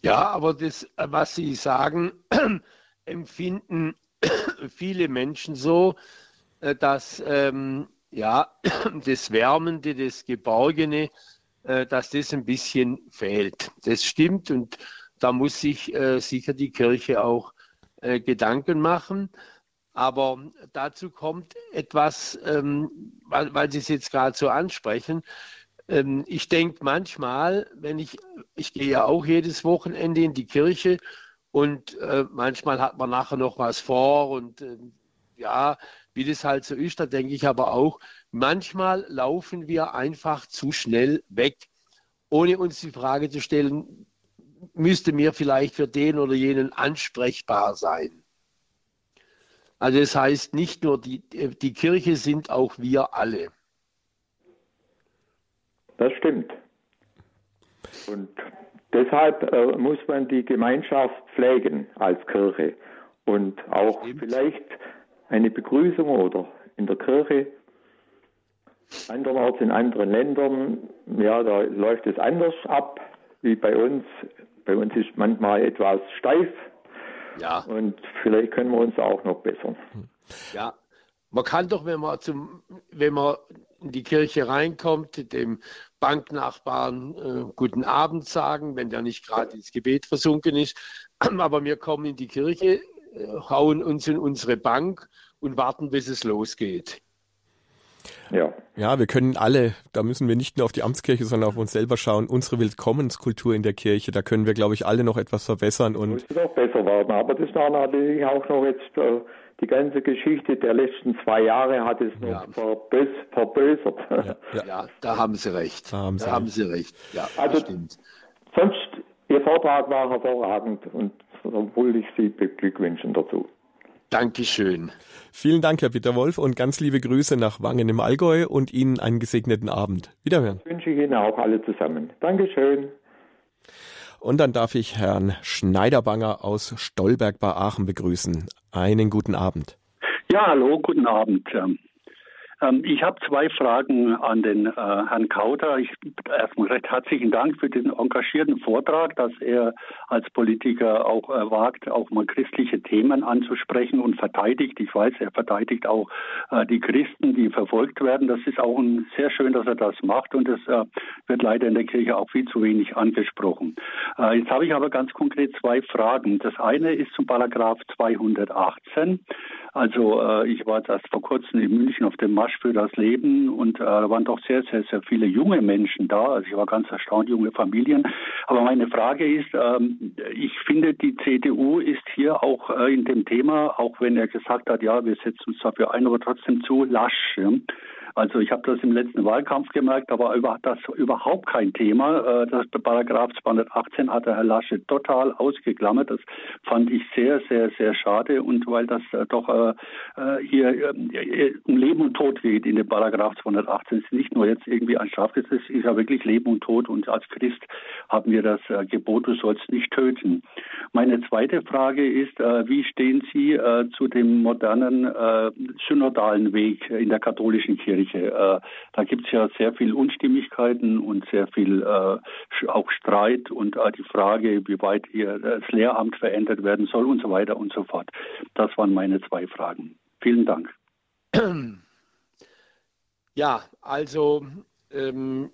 Ja, aber das, was Sie sagen, empfinden viele Menschen so, äh, dass ähm, ja, das Wärmende, das Geborgene, äh, dass das ein bisschen fehlt. Das stimmt und da muss sich äh, sicher die Kirche auch äh, Gedanken machen. Aber dazu kommt etwas, ähm, weil, weil Sie es jetzt gerade so ansprechen. Ähm, ich denke manchmal, wenn ich, ich gehe ja auch jedes Wochenende in die Kirche und äh, manchmal hat man nachher noch was vor und äh, ja, wie das halt so ist, da denke ich aber auch, manchmal laufen wir einfach zu schnell weg, ohne uns die Frage zu stellen, müsste mir vielleicht für den oder jenen ansprechbar sein. Also das heißt, nicht nur die, die Kirche sind auch wir alle. Das stimmt. Und deshalb äh, muss man die Gemeinschaft pflegen als Kirche und auch stimmt. vielleicht eine Begrüßung oder in der Kirche. Andernorts in anderen Ländern, ja, da läuft es anders ab wie bei uns. Bei uns ist manchmal etwas steif. Ja. Und vielleicht können wir uns auch noch bessern. Ja, man kann doch, wenn man zum, wenn man in die Kirche reinkommt, dem Banknachbarn äh, guten Abend sagen, wenn der nicht gerade ins Gebet versunken ist. Aber wir kommen in die Kirche, äh, hauen uns in unsere Bank und warten, bis es losgeht. Ja. Ja, wir können alle, da müssen wir nicht nur auf die Amtskirche, sondern auf uns selber schauen, unsere Willkommenskultur in der Kirche, da können wir, glaube ich, alle noch etwas verbessern. Und muss auch besser werden, aber das war natürlich auch noch jetzt äh, die ganze Geschichte der letzten zwei Jahre hat es noch ja. verbös, verbösert. Ja, ja. ja, da haben Sie recht. Da haben Sie, da haben Sie recht. Ja, also, stimmt. Sonst, Ihr Vortrag war hervorragend und obwohl ich Sie beglückwünschen dazu. Dankeschön. Vielen Dank, Herr Peter Wolf, und ganz liebe Grüße nach Wangen im Allgäu und Ihnen einen gesegneten Abend. Wiederhören. Das wünsche ich Ihnen auch alle zusammen. Dankeschön. Und dann darf ich Herrn Schneiderbanger aus Stolberg bei Aachen begrüßen. Einen guten Abend. Ja, hallo, guten Abend. Ähm, ich habe zwei Fragen an den äh, Herrn Kauter. Ich, erstmal recht herzlichen Dank für den engagierten Vortrag, dass er als Politiker auch äh, wagt, auch mal christliche Themen anzusprechen und verteidigt. Ich weiß, er verteidigt auch äh, die Christen, die verfolgt werden. Das ist auch ein, sehr schön, dass er das macht und das äh, wird leider in der Kirche auch viel zu wenig angesprochen. Äh, jetzt habe ich aber ganz konkret zwei Fragen. Das eine ist zum Paragraph 218. Also äh, ich war erst vor kurzem in München auf dem Marsch für das Leben und äh, da waren doch sehr, sehr, sehr viele junge Menschen da. Also ich war ganz erstaunt, junge Familien. Aber meine Frage ist, ähm, ich finde, die CDU ist hier auch äh, in dem Thema, auch wenn er gesagt hat, ja, wir setzen uns dafür ein, aber trotzdem zu lasch. Ja? Also ich habe das im letzten Wahlkampf gemerkt, aber über, das überhaupt kein Thema. Äh, das Paragraph 218 hat der Herr Lasche total ausgeklammert. Das fand ich sehr, sehr, sehr schade und weil das äh, doch äh, hier um Leben und Tod geht in dem Paragraph 218. Es ist nicht nur jetzt irgendwie ein Strafgesetz, es ist ja wirklich Leben und Tod und als Christ haben wir das Gebot, du sollst nicht töten. Meine zweite Frage ist, wie stehen Sie zu dem modernen synodalen Weg in der katholischen Kirche? Kirche. Äh, da gibt es ja sehr viel Unstimmigkeiten und sehr viel äh, auch Streit und äh, die Frage, wie weit hier das Lehramt verändert werden soll und so weiter und so fort. Das waren meine zwei Fragen. Vielen Dank. Ja, also ähm,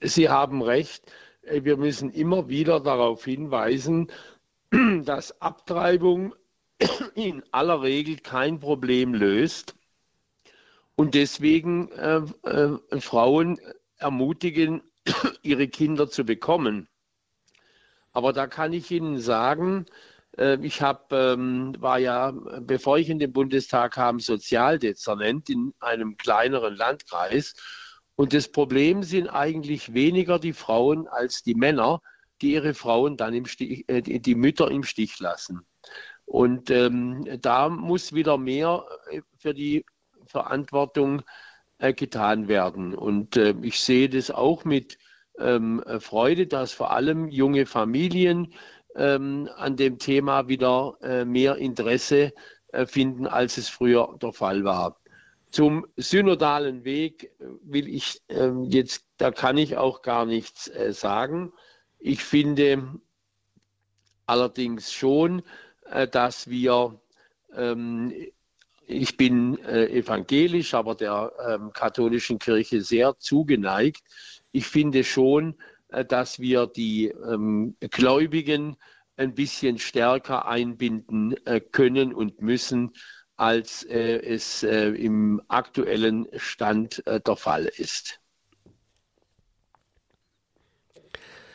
Sie haben recht. Wir müssen immer wieder darauf hinweisen, dass Abtreibung in aller Regel kein Problem löst und deswegen äh, äh, Frauen ermutigen, ihre Kinder zu bekommen. Aber da kann ich Ihnen sagen, äh, ich hab, ähm, war ja, bevor ich in den Bundestag kam, Sozialdezernent in einem kleineren Landkreis. Und das Problem sind eigentlich weniger die Frauen als die Männer, die ihre Frauen dann im Stich, äh, die Mütter im Stich lassen. Und ähm, da muss wieder mehr äh, für die Verantwortung äh, getan werden. Und äh, ich sehe das auch mit ähm, Freude, dass vor allem junge Familien ähm, an dem Thema wieder äh, mehr Interesse finden, als es früher der Fall war. Zum synodalen Weg will ich ähm, jetzt, da kann ich auch gar nichts sagen. Ich finde allerdings schon, dass wir ich bin äh, evangelisch, aber der ähm, katholischen Kirche sehr zugeneigt. Ich finde schon, äh, dass wir die ähm, Gläubigen ein bisschen stärker einbinden äh, können und müssen, als äh, es äh, im aktuellen Stand äh, der Fall ist.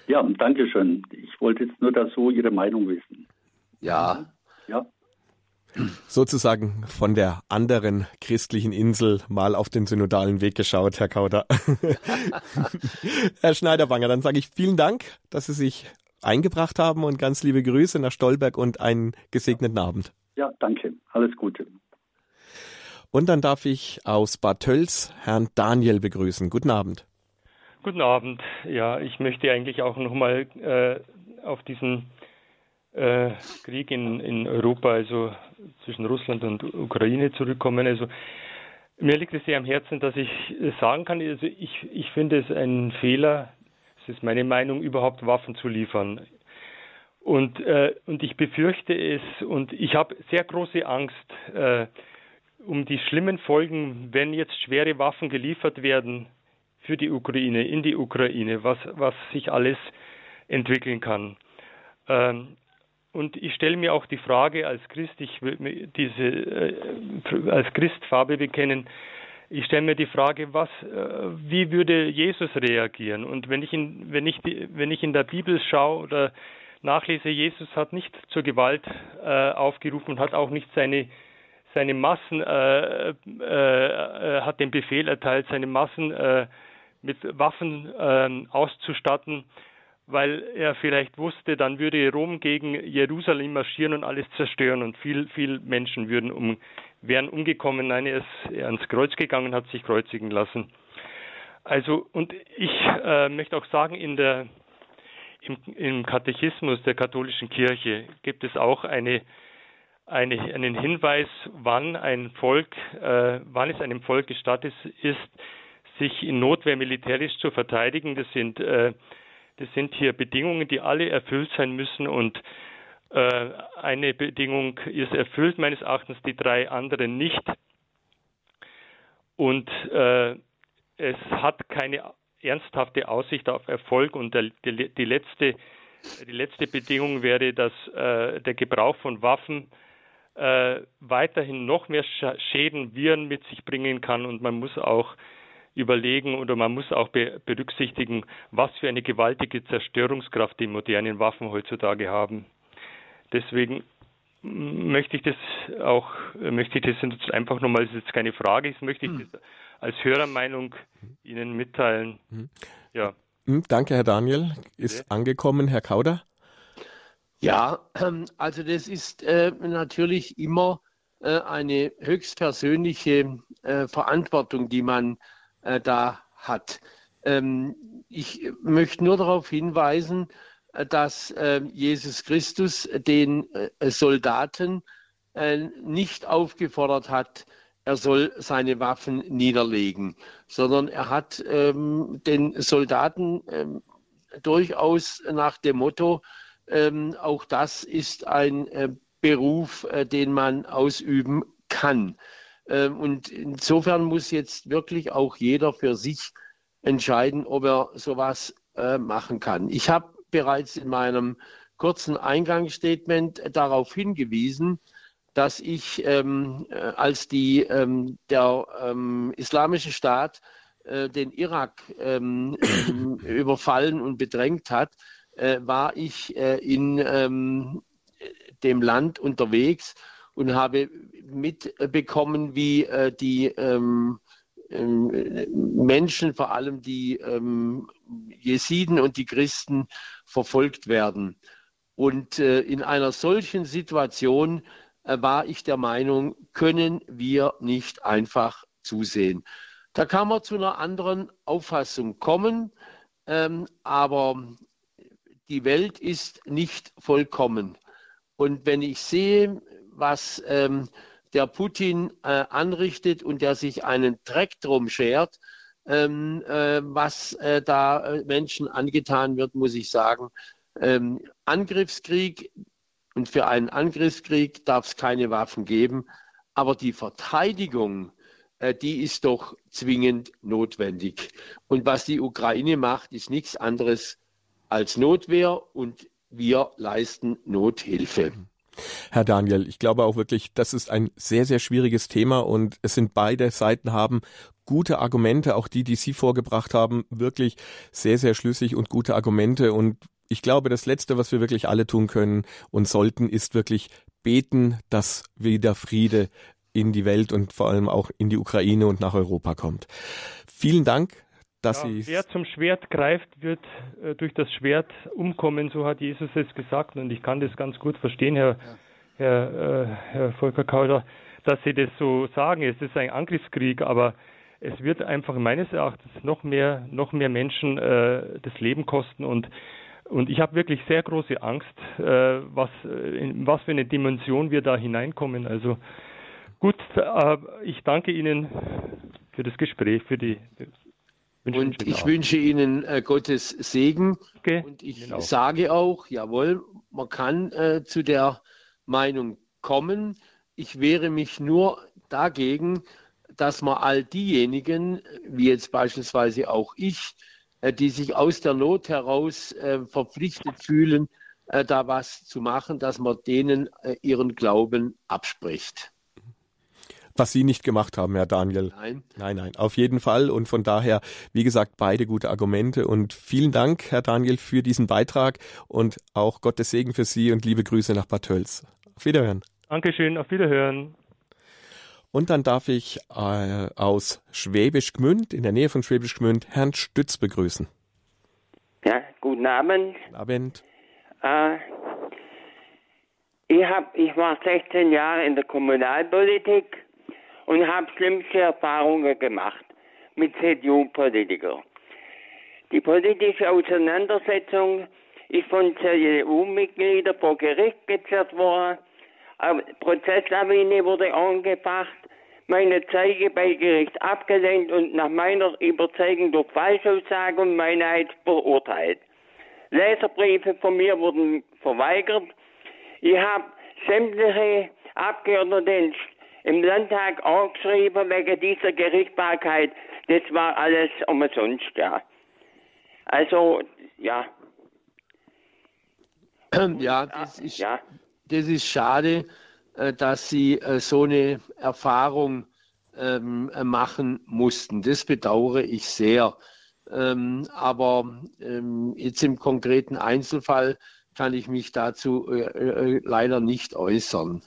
Ja, danke schön. Ich wollte jetzt nur dazu Ihre Meinung wissen. Ja. Ja sozusagen von der anderen christlichen Insel mal auf den synodalen Weg geschaut, Herr Kauder. Herr Schneiderwanger, dann sage ich vielen Dank, dass Sie sich eingebracht haben und ganz liebe Grüße nach Stolberg und einen gesegneten Abend. Ja, danke. Alles Gute. Und dann darf ich aus Bad Tölz Herrn Daniel begrüßen. Guten Abend. Guten Abend. Ja, ich möchte eigentlich auch nochmal äh, auf diesen äh, Krieg in, in Europa, also zwischen Russland und Ukraine zurückkommen. Also mir liegt es sehr am Herzen, dass ich sagen kann, also ich, ich finde es ein Fehler, es ist meine Meinung, überhaupt Waffen zu liefern. Und, äh, und ich befürchte es und ich habe sehr große Angst äh, um die schlimmen Folgen, wenn jetzt schwere Waffen geliefert werden für die Ukraine, in die Ukraine, was, was sich alles entwickeln kann. Ähm, und ich stelle mir auch die Frage als Christ, ich will diese äh, als Christ Farbe bekennen. Ich stelle mir die Frage, was, äh, wie würde Jesus reagieren? Und wenn ich in, wenn ich, die, wenn ich in der Bibel schaue oder nachlese, Jesus hat nicht zur Gewalt äh, aufgerufen und hat auch nicht seine seine Massen äh, äh, hat den Befehl erteilt, seine Massen äh, mit Waffen ähm, auszustatten weil er vielleicht wusste, dann würde Rom gegen Jerusalem marschieren und alles zerstören und viel, viel Menschen würden um, wären umgekommen. Nein, er ist ans Kreuz gegangen, hat sich kreuzigen lassen. Also, und ich äh, möchte auch sagen, in der, im, im Katechismus der katholischen Kirche gibt es auch eine, eine, einen Hinweis, wann ein Volk, äh, wann es einem Volk gestattet ist, sich in Notwehr militärisch zu verteidigen. Das sind, äh, das sind hier Bedingungen, die alle erfüllt sein müssen und äh, eine Bedingung ist erfüllt, meines Erachtens, die drei anderen nicht. Und äh, es hat keine ernsthafte Aussicht auf Erfolg und der, die, die, letzte, die letzte Bedingung wäre, dass äh, der Gebrauch von Waffen äh, weiterhin noch mehr Schäden, Viren mit sich bringen kann und man muss auch überlegen oder man muss auch be berücksichtigen, was für eine gewaltige Zerstörungskraft die modernen Waffen heutzutage haben. Deswegen möchte ich das auch, möchte ich das jetzt einfach nochmal, das ist jetzt keine Frage, das möchte ich hm. das als Hörermeinung Ihnen mitteilen. Hm. Ja. Hm, danke, Herr Daniel. Ist ja. angekommen, Herr Kauder? Ja, ähm, also das ist äh, natürlich immer äh, eine höchstpersönliche äh, Verantwortung, die man äh, da hat. Ähm, ich möchte nur darauf hinweisen, äh, dass äh, Jesus Christus den Soldaten nicht aufgefordert hat, er soll seine Waffen niederlegen, sondern er hat ähm, den Soldaten ähm, durchaus nach dem Motto, ähm, auch das ist ein äh, Beruf, äh, den man ausüben kann. Ähm, und insofern muss jetzt wirklich auch jeder für sich entscheiden, ob er sowas äh, machen kann. Ich habe bereits in meinem kurzen Eingangsstatement darauf hingewiesen, dass ich, ähm, äh, als die, ähm, der ähm, Islamische Staat äh, den Irak ähm, überfallen und bedrängt hat, äh, war ich äh, in ähm, dem Land unterwegs und habe mitbekommen, wie äh, die ähm, ähm, Menschen, vor allem die ähm, Jesiden und die Christen, verfolgt werden. Und äh, in einer solchen Situation äh, war ich der Meinung, können wir nicht einfach zusehen. Da kann man zu einer anderen Auffassung kommen, ähm, aber die Welt ist nicht vollkommen. Und wenn ich sehe, was ähm, der Putin äh, anrichtet und der sich einen Dreck drum schert, ähm, äh, was äh, da äh, Menschen angetan wird, muss ich sagen, ähm, Angriffskrieg und für einen Angriffskrieg darf es keine Waffen geben, aber die Verteidigung, äh, die ist doch zwingend notwendig. Und was die Ukraine macht, ist nichts anderes als Notwehr und wir leisten Nothilfe. Herr Daniel, ich glaube auch wirklich, das ist ein sehr, sehr schwieriges Thema und es sind beide Seiten haben gute Argumente, auch die, die Sie vorgebracht haben, wirklich sehr, sehr schlüssig und gute Argumente und ich glaube, das Letzte, was wir wirklich alle tun können und sollten, ist wirklich beten, dass wieder Friede in die Welt und vor allem auch in die Ukraine und nach Europa kommt. Vielen Dank, dass ja, Sie. Wer zum Schwert greift, wird äh, durch das Schwert umkommen, so hat Jesus es gesagt. Und ich kann das ganz gut verstehen, Herr, ja. Herr, äh, Herr Volker Kauder, dass Sie das so sagen. Es ist ein Angriffskrieg, aber es wird einfach meines Erachtens noch mehr, noch mehr Menschen äh, das Leben kosten und und ich habe wirklich sehr große Angst, äh, was, in was für eine Dimension wir da hineinkommen. Also gut, äh, ich danke Ihnen für das Gespräch, für die und ich wünsche Ihnen äh, Gottes Segen. Okay. Und ich genau. sage auch, jawohl, man kann äh, zu der Meinung kommen. Ich wehre mich nur dagegen, dass man all diejenigen, wie jetzt beispielsweise auch ich, äh, die sich aus der Not heraus äh, verpflichtet fühlen, äh, da was zu machen, dass man denen äh, ihren Glauben abspricht was Sie nicht gemacht haben, Herr Daniel. Nein. Nein, nein, auf jeden Fall. Und von daher, wie gesagt, beide gute Argumente. Und vielen Dank, Herr Daniel, für diesen Beitrag und auch Gottes Segen für Sie und liebe Grüße nach Bad Tölz. Auf Wiederhören. Dankeschön, auf Wiederhören. Und dann darf ich äh, aus Schwäbisch Gmünd, in der Nähe von Schwäbisch Gmünd, Herrn Stütz begrüßen. Ja, guten Abend. Guten Abend. Äh, ich, hab, ich war 16 Jahre in der Kommunalpolitik und habe schlimmste Erfahrungen gemacht mit CDU-Politikern. Die politische Auseinandersetzung ist von CDU-Mitgliedern vor Gericht gezerrt worden, Eine Prozesslawine wurde angebracht, meine Zeige bei Gericht abgelehnt und nach meiner Überzeugung durch Falschaussage und Meinheit verurteilt. Leserbriefe von mir wurden verweigert. Ich habe sämtliche Abgeordnete im Landtag angeschrieben wegen dieser Gerichtbarkeit. Das war alles umsonst, ja. Also, ja. Ja, das ist, ja. das ist schade, äh, dass Sie äh, so eine Erfahrung ähm, machen mussten. Das bedauere ich sehr. Ähm, aber ähm, jetzt im konkreten Einzelfall kann ich mich dazu äh, äh, leider nicht äußern.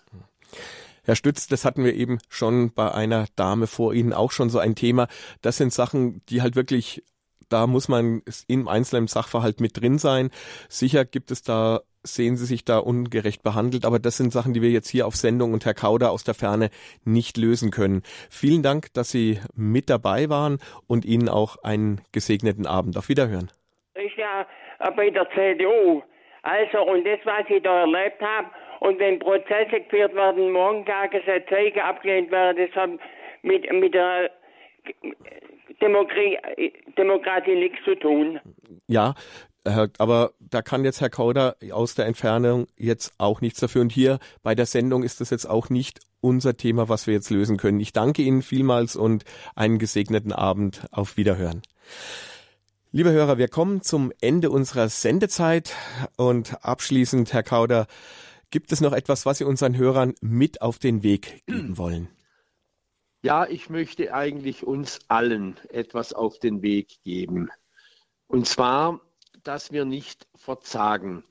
Herr Stütz, das hatten wir eben schon bei einer Dame vor Ihnen auch schon so ein Thema. Das sind Sachen, die halt wirklich, da muss man im einzelnen Sachverhalt mit drin sein. Sicher gibt es da sehen Sie sich da ungerecht behandelt, aber das sind Sachen, die wir jetzt hier auf Sendung und Herr Kauder aus der Ferne nicht lösen können. Vielen Dank, dass Sie mit dabei waren und Ihnen auch einen gesegneten Abend. Auf Wiederhören. Ich ja bei der CDU. Also, und das, was ich da erlebt habe, und wenn Prozesse geführt werden, morgen Zeuge abgelehnt werden, das hat mit, mit der Demokratie, Demokratie nichts zu tun. Ja, aber da kann jetzt Herr Kauder aus der Entfernung jetzt auch nichts dafür. Und hier bei der Sendung ist das jetzt auch nicht unser Thema, was wir jetzt lösen können. Ich danke Ihnen vielmals und einen gesegneten Abend. Auf Wiederhören. Liebe Hörer, wir kommen zum Ende unserer Sendezeit und abschließend, Herr Kauder, gibt es noch etwas, was Sie unseren Hörern mit auf den Weg geben wollen? Ja, ich möchte eigentlich uns allen etwas auf den Weg geben. Und zwar, dass wir nicht verzagen.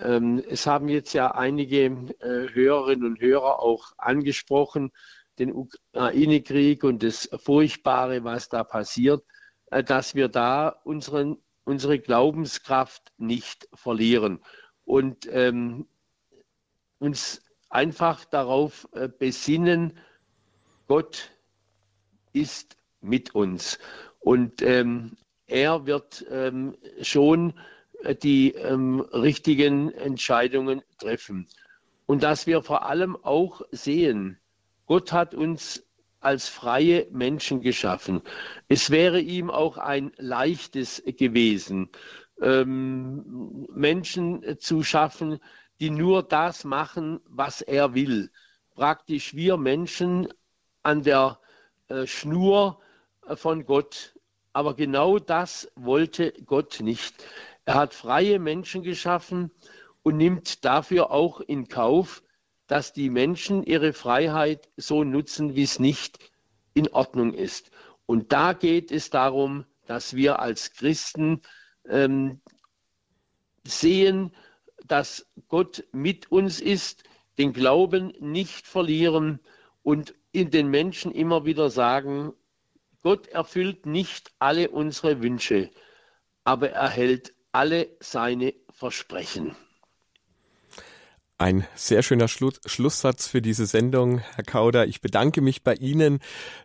Ähm, es haben jetzt ja einige äh, Hörerinnen und Hörer auch angesprochen, den Ukraine-Krieg und das Furchtbare, was da passiert. Äh, dass wir da unseren, unsere Glaubenskraft nicht verlieren und ähm, uns einfach darauf äh, besinnen, Gott ist mit uns und ähm, er wird ähm, schon äh, die ähm, richtigen Entscheidungen treffen. Und dass wir vor allem auch sehen, Gott hat uns als freie Menschen geschaffen. Es wäre ihm auch ein leichtes gewesen, ähm, Menschen zu schaffen, die nur das machen, was er will. Praktisch wir Menschen an der äh, Schnur äh, von Gott. Aber genau das wollte Gott nicht. Er hat freie Menschen geschaffen und nimmt dafür auch in Kauf, dass die Menschen ihre Freiheit so nutzen, wie es nicht in Ordnung ist. Und da geht es darum, dass wir als Christen ähm, sehen, dass Gott mit uns ist, den Glauben nicht verlieren und in den Menschen immer wieder sagen, Gott erfüllt nicht alle unsere Wünsche, aber er hält alle seine Versprechen. Ein sehr schöner Schluss, Schlusssatz für diese Sendung, Herr Kauder. Ich bedanke mich bei Ihnen,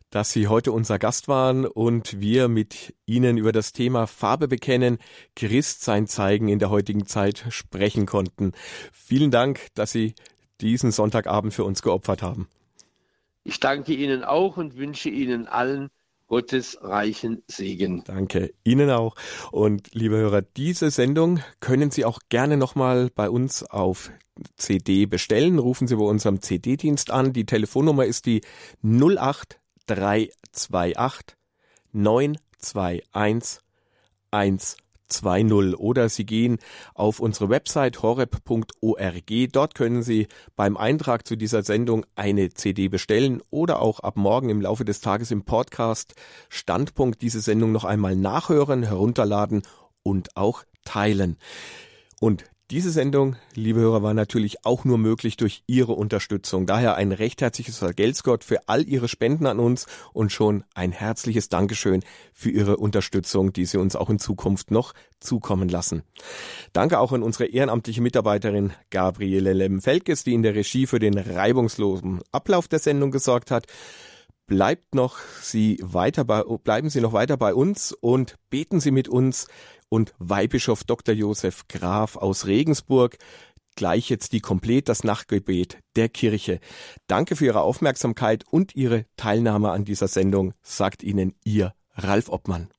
dass Sie heute unser Gast waren und wir mit Ihnen über das Thema Farbe bekennen, Christsein zeigen in der heutigen Zeit sprechen konnten. Vielen Dank, dass Sie diesen Sonntagabend für uns geopfert haben. Ich danke Ihnen auch und wünsche Ihnen allen Gottes reichen Segen. Danke Ihnen auch. Und liebe Hörer, diese Sendung können Sie auch gerne nochmal bei uns auf CD bestellen. Rufen Sie bei unserem CD-Dienst an. Die Telefonnummer ist die 08328 921 120 oder Sie gehen auf unsere Website horeb.org. Dort können Sie beim Eintrag zu dieser Sendung eine CD bestellen oder auch ab morgen im Laufe des Tages im Podcast Standpunkt diese Sendung noch einmal nachhören, herunterladen und auch teilen. Und diese Sendung, liebe Hörer, war natürlich auch nur möglich durch Ihre Unterstützung. Daher ein recht herzliches Vergelt's für all Ihre Spenden an uns und schon ein herzliches Dankeschön für Ihre Unterstützung, die Sie uns auch in Zukunft noch zukommen lassen. Danke auch an unsere ehrenamtliche Mitarbeiterin Gabriele Lemfelkes, die in der Regie für den reibungslosen Ablauf der Sendung gesorgt hat bleibt noch Sie weiter bei, bleiben Sie noch weiter bei uns und beten Sie mit uns und Weihbischof Dr. Josef Graf aus Regensburg, gleich jetzt die Komplett, das Nachtgebet der Kirche. Danke für Ihre Aufmerksamkeit und Ihre Teilnahme an dieser Sendung, sagt Ihnen Ihr Ralf Obmann.